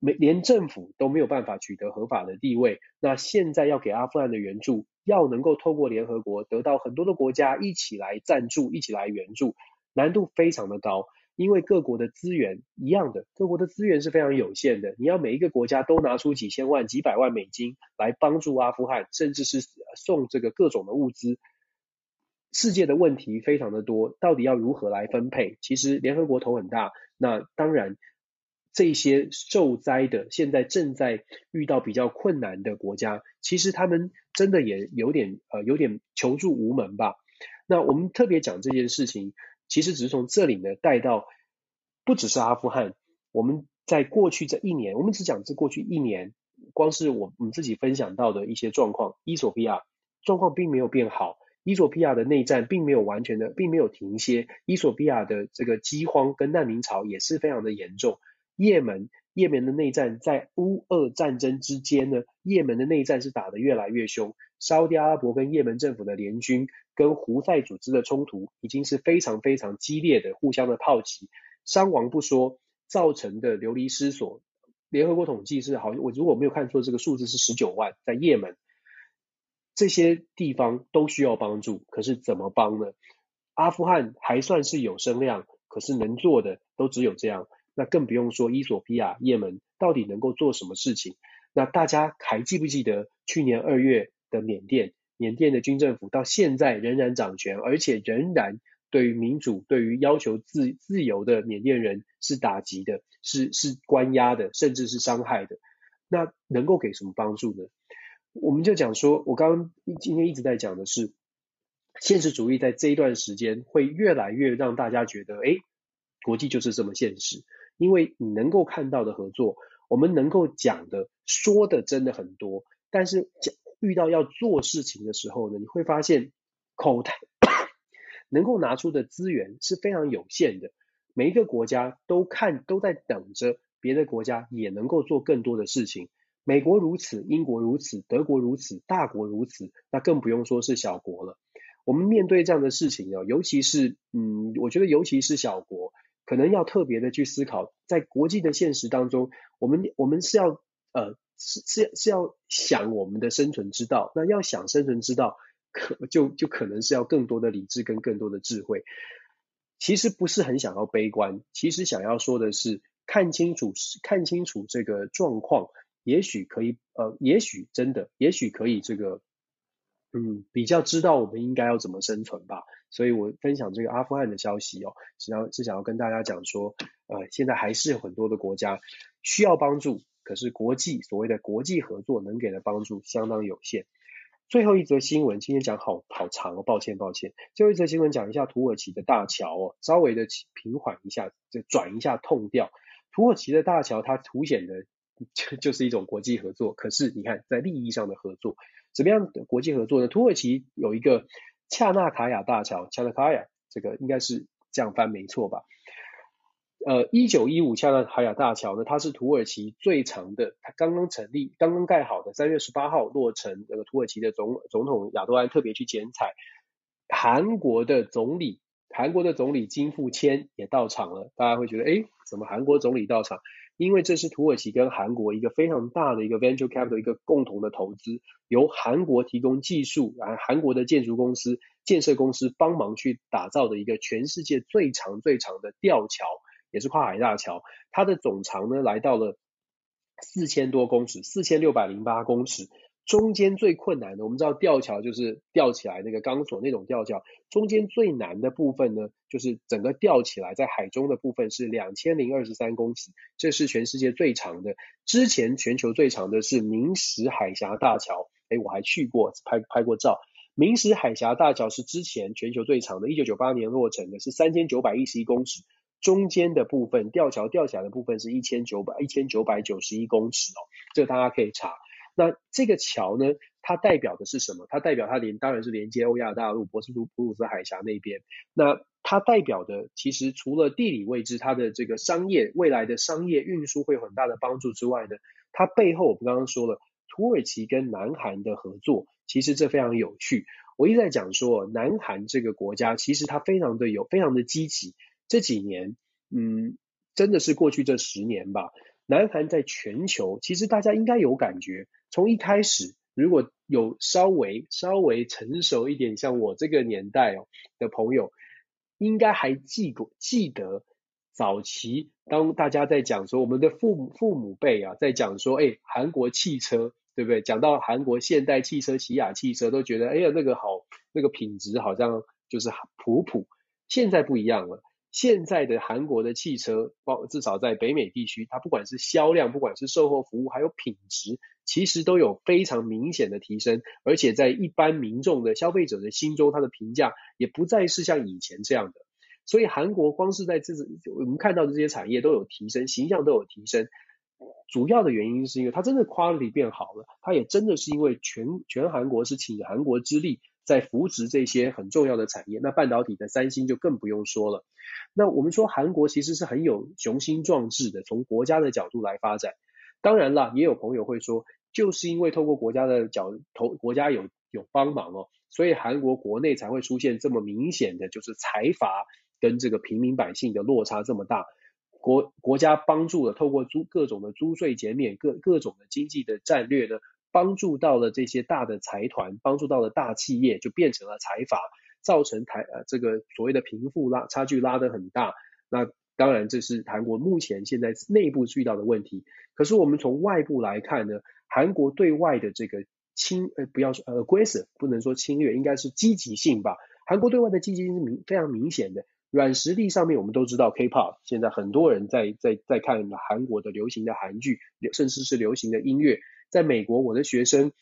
没连政府都没有办法取得合法的地位，那现在要给阿富汗的援助，要能够透过联合国得到很多的国家一起来赞助，一起来援助，难度非常的高，因为各国的资源一样的，各国的资源是非常有限的，你要每一个国家都拿出几千万、几百万美金来帮助阿富汗，甚至是送这个各种的物资，世界的问题非常的多，到底要如何来分配？其实联合国头很大，那当然这些受灾的现在正在遇到比较困难的国家，其实他们真的也有点呃有点求助无门吧。那我们特别讲这件事情，其实只是从这里呢带到，不只是阿富汗，我们在过去这一年，我们只讲这过去一年，光是我们自己分享到的一些状况，伊索比亚状况并没有变好。伊索比亚的内战并没有完全的，并没有停歇。伊索比亚的这个饥荒跟难民潮也是非常的严重。也门，也门的内战在乌俄战争之间呢，也门的内战是打得越来越凶。沙乌地阿拉伯跟也门政府的联军跟胡塞组织的冲突已经是非常非常激烈的，互相的炮击，伤亡不说，造成的流离失所，联合国统计是好，我如果没有看错，这个数字是十九万，在也门。这些地方都需要帮助，可是怎么帮呢？阿富汗还算是有声量，可是能做的都只有这样，那更不用说伊索比亚、也门到底能够做什么事情？那大家还记不记得去年二月的缅甸？缅甸的军政府到现在仍然掌权，而且仍然对于民主、对于要求自自由的缅甸人是打击的，是是关押的，甚至是伤害的。那能够给什么帮助呢？我们就讲说，我刚刚今天一直在讲的是，现实主义在这一段时间会越来越让大家觉得，哎，国际就是这么现实。因为你能够看到的合作，我们能够讲的、说的真的很多，但是讲遇到要做事情的时候呢，你会发现口袋能够拿出的资源是非常有限的。每一个国家都看都在等着别的国家也能够做更多的事情。美国如此，英国如此，德国如此，大国如此，那更不用说是小国了。我们面对这样的事情哦，尤其是，嗯，我觉得尤其是小国，可能要特别的去思考，在国际的现实当中，我们我们是要呃是是是要想我们的生存之道。那要想生存之道，可就就可能是要更多的理智跟更多的智慧。其实不是很想要悲观，其实想要说的是，看清楚看清楚这个状况。也许可以，呃，也许真的，也许可以这个，嗯，比较知道我们应该要怎么生存吧。所以我分享这个阿富汗的消息哦，是要是想要跟大家讲说，呃，现在还是有很多的国家需要帮助，可是国际所谓的国际合作能给的帮助相当有限。最后一则新闻，今天讲好好长哦，抱歉抱歉。最后一则新闻讲一下土耳其的大桥哦，稍微的平缓一下，就转一下痛调。土耳其的大桥它凸显的。就就是一种国际合作，可是你看，在利益上的合作，怎么样的国际合作呢？土耳其有一个恰纳卡雅大桥，恰纳卡雅这个应该是这样翻没错吧？呃，一九一五恰纳海雅大桥呢，它是土耳其最长的，它刚刚成立、刚刚盖好的，三月十八号落成。那个土耳其的总总统亚多安特别去剪彩，韩国的总理，韩国的总理金富谦也到场了。大家会觉得，哎，怎么韩国总理到场？因为这是土耳其跟韩国一个非常大的一个 venture capital 一个共同的投资，由韩国提供技术，啊，韩国的建筑公司、建设公司帮忙去打造的一个全世界最长最长的吊桥，也是跨海大桥，它的总长呢来到了四千多公尺，四千六百零八公尺。中间最困难的，我们知道吊桥就是吊起来那个钢索那种吊桥，中间最难的部分呢，就是整个吊起来在海中的部分是两千零二十三公尺，这是全世界最长的。之前全球最长的是明石海峡大桥，诶，我还去过，拍拍过照。明石海峡大桥是之前全球最长的，一九九八年落成的，是三千九百一十一公尺，中间的部分吊桥吊起来的部分是一千九百一千九百九十一公尺哦，这个大家可以查。那这个桥呢，它代表的是什么？它代表它连当然是连接欧亚大陆、博斯普鲁斯海峡那边。那它代表的其实除了地理位置，它的这个商业未来的商业运输会有很大的帮助之外呢，它背后我们刚刚说了，土耳其跟南韩的合作，其实这非常有趣。我一直在讲说，南韩这个国家其实它非常的有非常的积极。这几年，嗯，真的是过去这十年吧。南韩在全球，其实大家应该有感觉。从一开始，如果有稍微稍微成熟一点，像我这个年代哦的朋友，应该还记过记得早期，当大家在讲说我们的父母父母辈啊，在讲说，哎，韩国汽车，对不对？讲到韩国现代汽车、起亚汽车，都觉得，哎呀，那个好，那个品质好像就是普普。现在不一样了，现在的韩国的汽车，包至少在北美地区，它不管是销量，不管是售后服务，还有品质，其实都有非常明显的提升，而且在一般民众的消费者的心中，它的评价也不再是像以前这样的。所以韩国光是在这我们看到的这些产业都有提升，形象都有提升。主要的原因是因为它真的 quality 变好了，它也真的是因为全全韩国是倾韩国之力在扶植这些很重要的产业。那半导体的三星就更不用说了。那我们说韩国其实是很有雄心壮志的，从国家的角度来发展。当然了，也有朋友会说，就是因为透过国家的角投国家有有帮忙哦，所以韩国国内才会出现这么明显的就是财阀跟这个平民百姓的落差这么大。国国家帮助了，透过租各种的租税减免，各各种的经济的战略呢，帮助到了这些大的财团，帮助到了大企业，就变成了财阀，造成台呃这个所谓的贫富拉差距拉得很大。那当然这是韩国目前现在内部遇到的问题。可是我们从外部来看呢，韩国对外的这个侵呃不要说呃 aggressive 不能说侵略，应该是积极性吧。韩国对外的积极性是明非常明显的。软实力上面，我们都知道 K-pop，现在很多人在在在看韩国的流行的韩剧，甚至是流行的音乐。在美国，我的学生，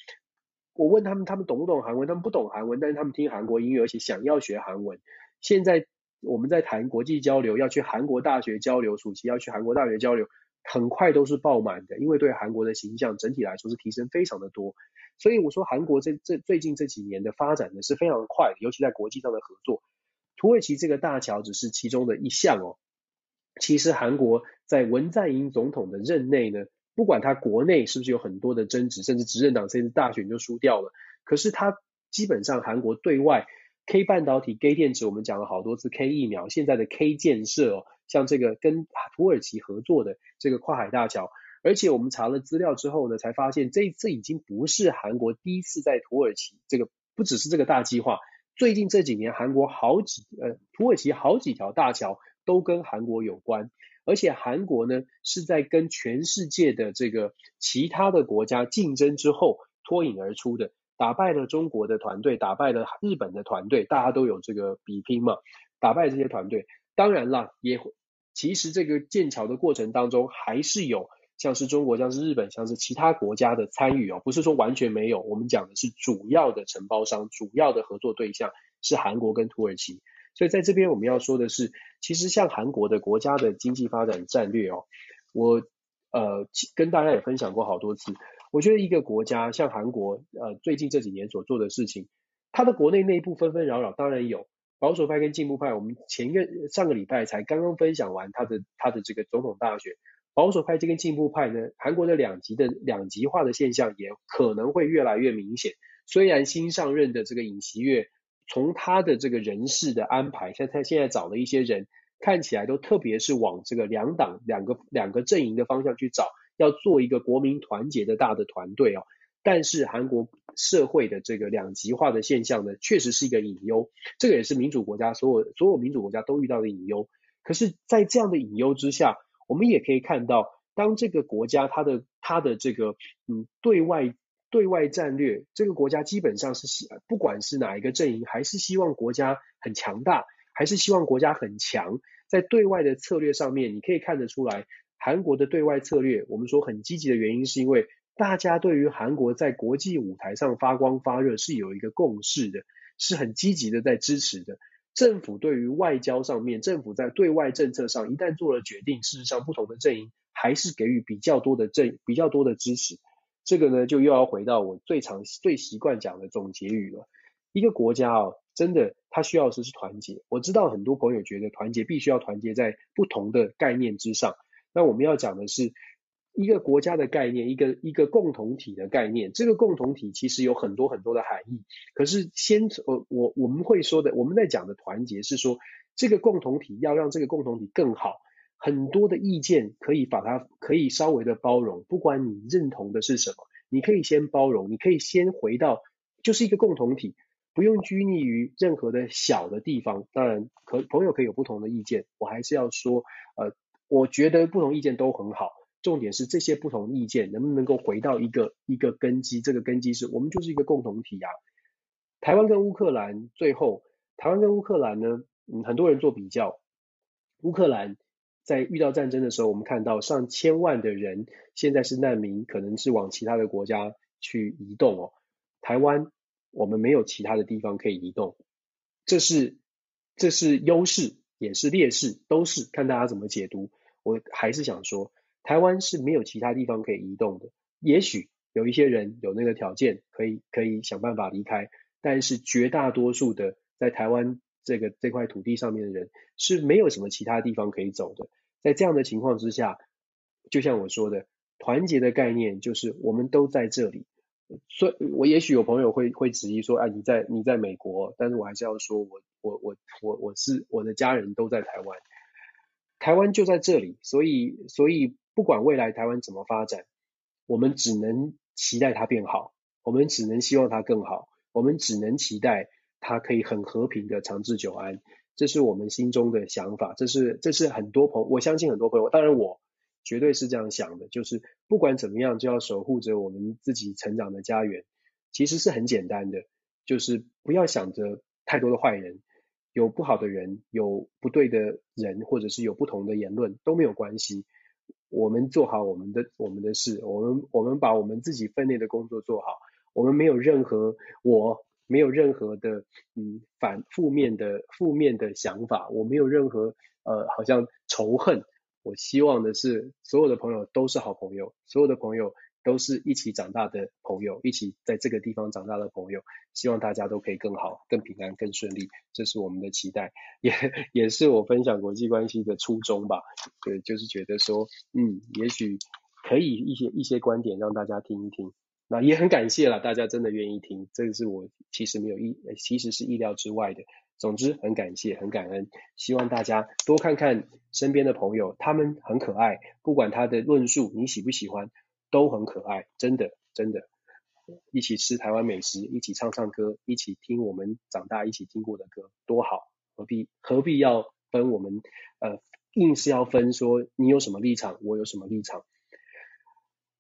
我问他们，他们懂不懂韩文？他们不懂韩文，但是他们听韩国音乐，而且想要学韩文。现在我们在谈国际交流，要去韩国大学交流，暑期要去韩国大学交流，很快都是爆满的，因为对韩国的形象整体来说是提升非常的多。所以我说，韩国这这最近这几年的发展呢是非常快，尤其在国际上的合作。土耳其这个大桥只是其中的一项哦。其实韩国在文在寅总统的任内呢，不管他国内是不是有很多的争执，甚至执政党这次大选就输掉了，可是他基本上韩国对外 K 半导体、K 电池，我们讲了好多次 K 疫苗，现在的 K 建设哦，像这个跟土耳其合作的这个跨海大桥，而且我们查了资料之后呢，才发现这这已经不是韩国第一次在土耳其这个，不只是这个大计划。最近这几年，韩国好几呃，土耳其好几条大桥都跟韩国有关，而且韩国呢是在跟全世界的这个其他的国家竞争之后脱颖而出的，打败了中国的团队，打败了日本的团队，大家都有这个比拼嘛，打败这些团队。当然了，也其实这个建桥的过程当中还是有。像是中国，像是日本，像是其他国家的参与哦，不是说完全没有。我们讲的是主要的承包商，主要的合作对象是韩国跟土耳其。所以在这边我们要说的是，其实像韩国的国家的经济发展战略哦，我呃跟大家也分享过好多次。我觉得一个国家像韩国，呃最近这几年所做的事情，它的国内内部纷纷扰扰，当然有保守派跟进步派。我们前个上个礼拜才刚刚分享完他的他的这个总统大选。保守派这跟进步派呢，韩国的两极的两极化的现象也可能会越来越明显。虽然新上任的这个尹锡悦，从他的这个人事的安排，像他现在找了一些人，看起来都特别是往这个两党两个两个阵营的方向去找，要做一个国民团结的大的团队哦。但是韩国社会的这个两极化的现象呢，确实是一个隐忧。这个也是民主国家所有所有民主国家都遇到的隐忧。可是，在这样的隐忧之下，我们也可以看到，当这个国家它的它的这个嗯对外对外战略，这个国家基本上是希不管是哪一个阵营，还是希望国家很强大，还是希望国家很强，在对外的策略上面，你可以看得出来，韩国的对外策略，我们说很积极的原因，是因为大家对于韩国在国际舞台上发光发热是有一个共识的，是很积极的在支持的。政府对于外交上面，政府在对外政策上一旦做了决定，事实上不同的阵营还是给予比较多的政比较多的支持。这个呢，就又要回到我最常最习惯讲的总结语了。一个国家啊，真的它需要的是团结。我知道很多朋友觉得团结必须要团结在不同的概念之上。那我们要讲的是。一个国家的概念，一个一个共同体的概念，这个共同体其实有很多很多的含义。可是先，呃，我我们会说的，我们在讲的团结是说，这个共同体要让这个共同体更好，很多的意见可以把它可以稍微的包容，不管你认同的是什么，你可以先包容，你可以先回到就是一个共同体，不用拘泥于任何的小的地方。当然，可朋友可以有不同的意见，我还是要说，呃，我觉得不同意见都很好。重点是这些不同意见能不能够回到一个一个根基？这个根基是我们就是一个共同体啊。台湾跟乌克兰最后台湾跟乌克兰呢，嗯，很多人做比较，乌克兰在遇到战争的时候，我们看到上千万的人现在是难民，可能是往其他的国家去移动哦。台湾我们没有其他的地方可以移动，这是这是优势，也是劣势，都是看大家怎么解读。我还是想说，台湾是没有其他地方可以移动的，也许有一些人有那个条件，可以可以想办法离开，但是绝大多数的。在台湾这个这块土地上面的人是没有什么其他地方可以走的。在这样的情况之下，就像我说的，团结的概念就是我们都在这里。所以，我也许有朋友会会质疑说，啊，你在你在美国，但是我还是要说我我我我我是我的家人都在台湾，台湾就在这里。所以所以不管未来台湾怎么发展，我们只能期待它变好，我们只能希望它更好，我们只能期待。它可以很和平的长治久安，这是我们心中的想法，这是这是很多朋友，我相信很多朋友，当然我绝对是这样想的，就是不管怎么样，就要守护着我们自己成长的家园。其实是很简单的，就是不要想着太多的坏人，有不好的人，有不对的人，或者是有不同的言论都没有关系。我们做好我们的我们的事，我们我们把我们自己分内的工作做好，我们没有任何我。没有任何的嗯反负面的负面的想法，我没有任何呃好像仇恨。我希望的是所有的朋友都是好朋友，所有的朋友都是一起长大的朋友，一起在这个地方长大的朋友。希望大家都可以更好、更平安、更顺利，这是我们的期待，也也是我分享国际关系的初衷吧。对，就是觉得说，嗯，也许可以一些一些观点让大家听一听。那也很感谢了，大家真的愿意听，这个是我其实没有意，其实是意料之外的。总之很感谢，很感恩，希望大家多看看身边的朋友，他们很可爱，不管他的论述你喜不喜欢，都很可爱，真的真的。一起吃台湾美食，一起唱唱歌，一起听我们长大一起听过的歌，多好，何必何必要分我们呃，硬是要分说你有什么立场，我有什么立场。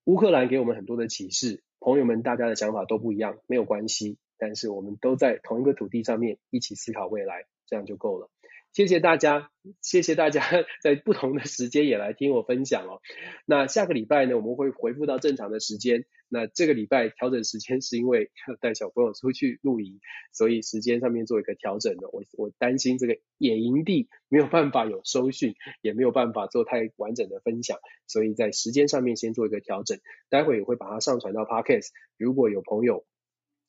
乌克兰给我们很多的启示。朋友们，大家的想法都不一样，没有关系，但是我们都在同一个土地上面一起思考未来，这样就够了。谢谢大家，谢谢大家 *laughs* 在不同的时间也来听我分享哦。那下个礼拜呢，我们会回复到正常的时间。那这个礼拜调整时间是因为要带小朋友出去露营，所以时间上面做一个调整的。我我担心这个野营地没有办法有收讯，也没有办法做太完整的分享，所以在时间上面先做一个调整。待会也会把它上传到 Podcast。如果有朋友，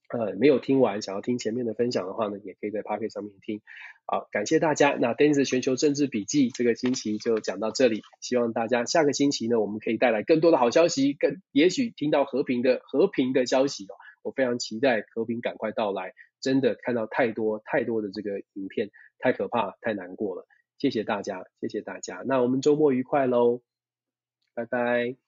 呃，没有听完，想要听前面的分享的话呢，也可以在 Pocket 上面听。好，感谢大家。那 Dennis 全球政治笔记这个星期就讲到这里，希望大家下个星期呢，我们可以带来更多的好消息，更也许听到和平的和平的消息哦。我非常期待和平赶快到来。真的看到太多太多的这个影片，太可怕，太难过了。谢谢大家，谢谢大家。那我们周末愉快喽，拜拜。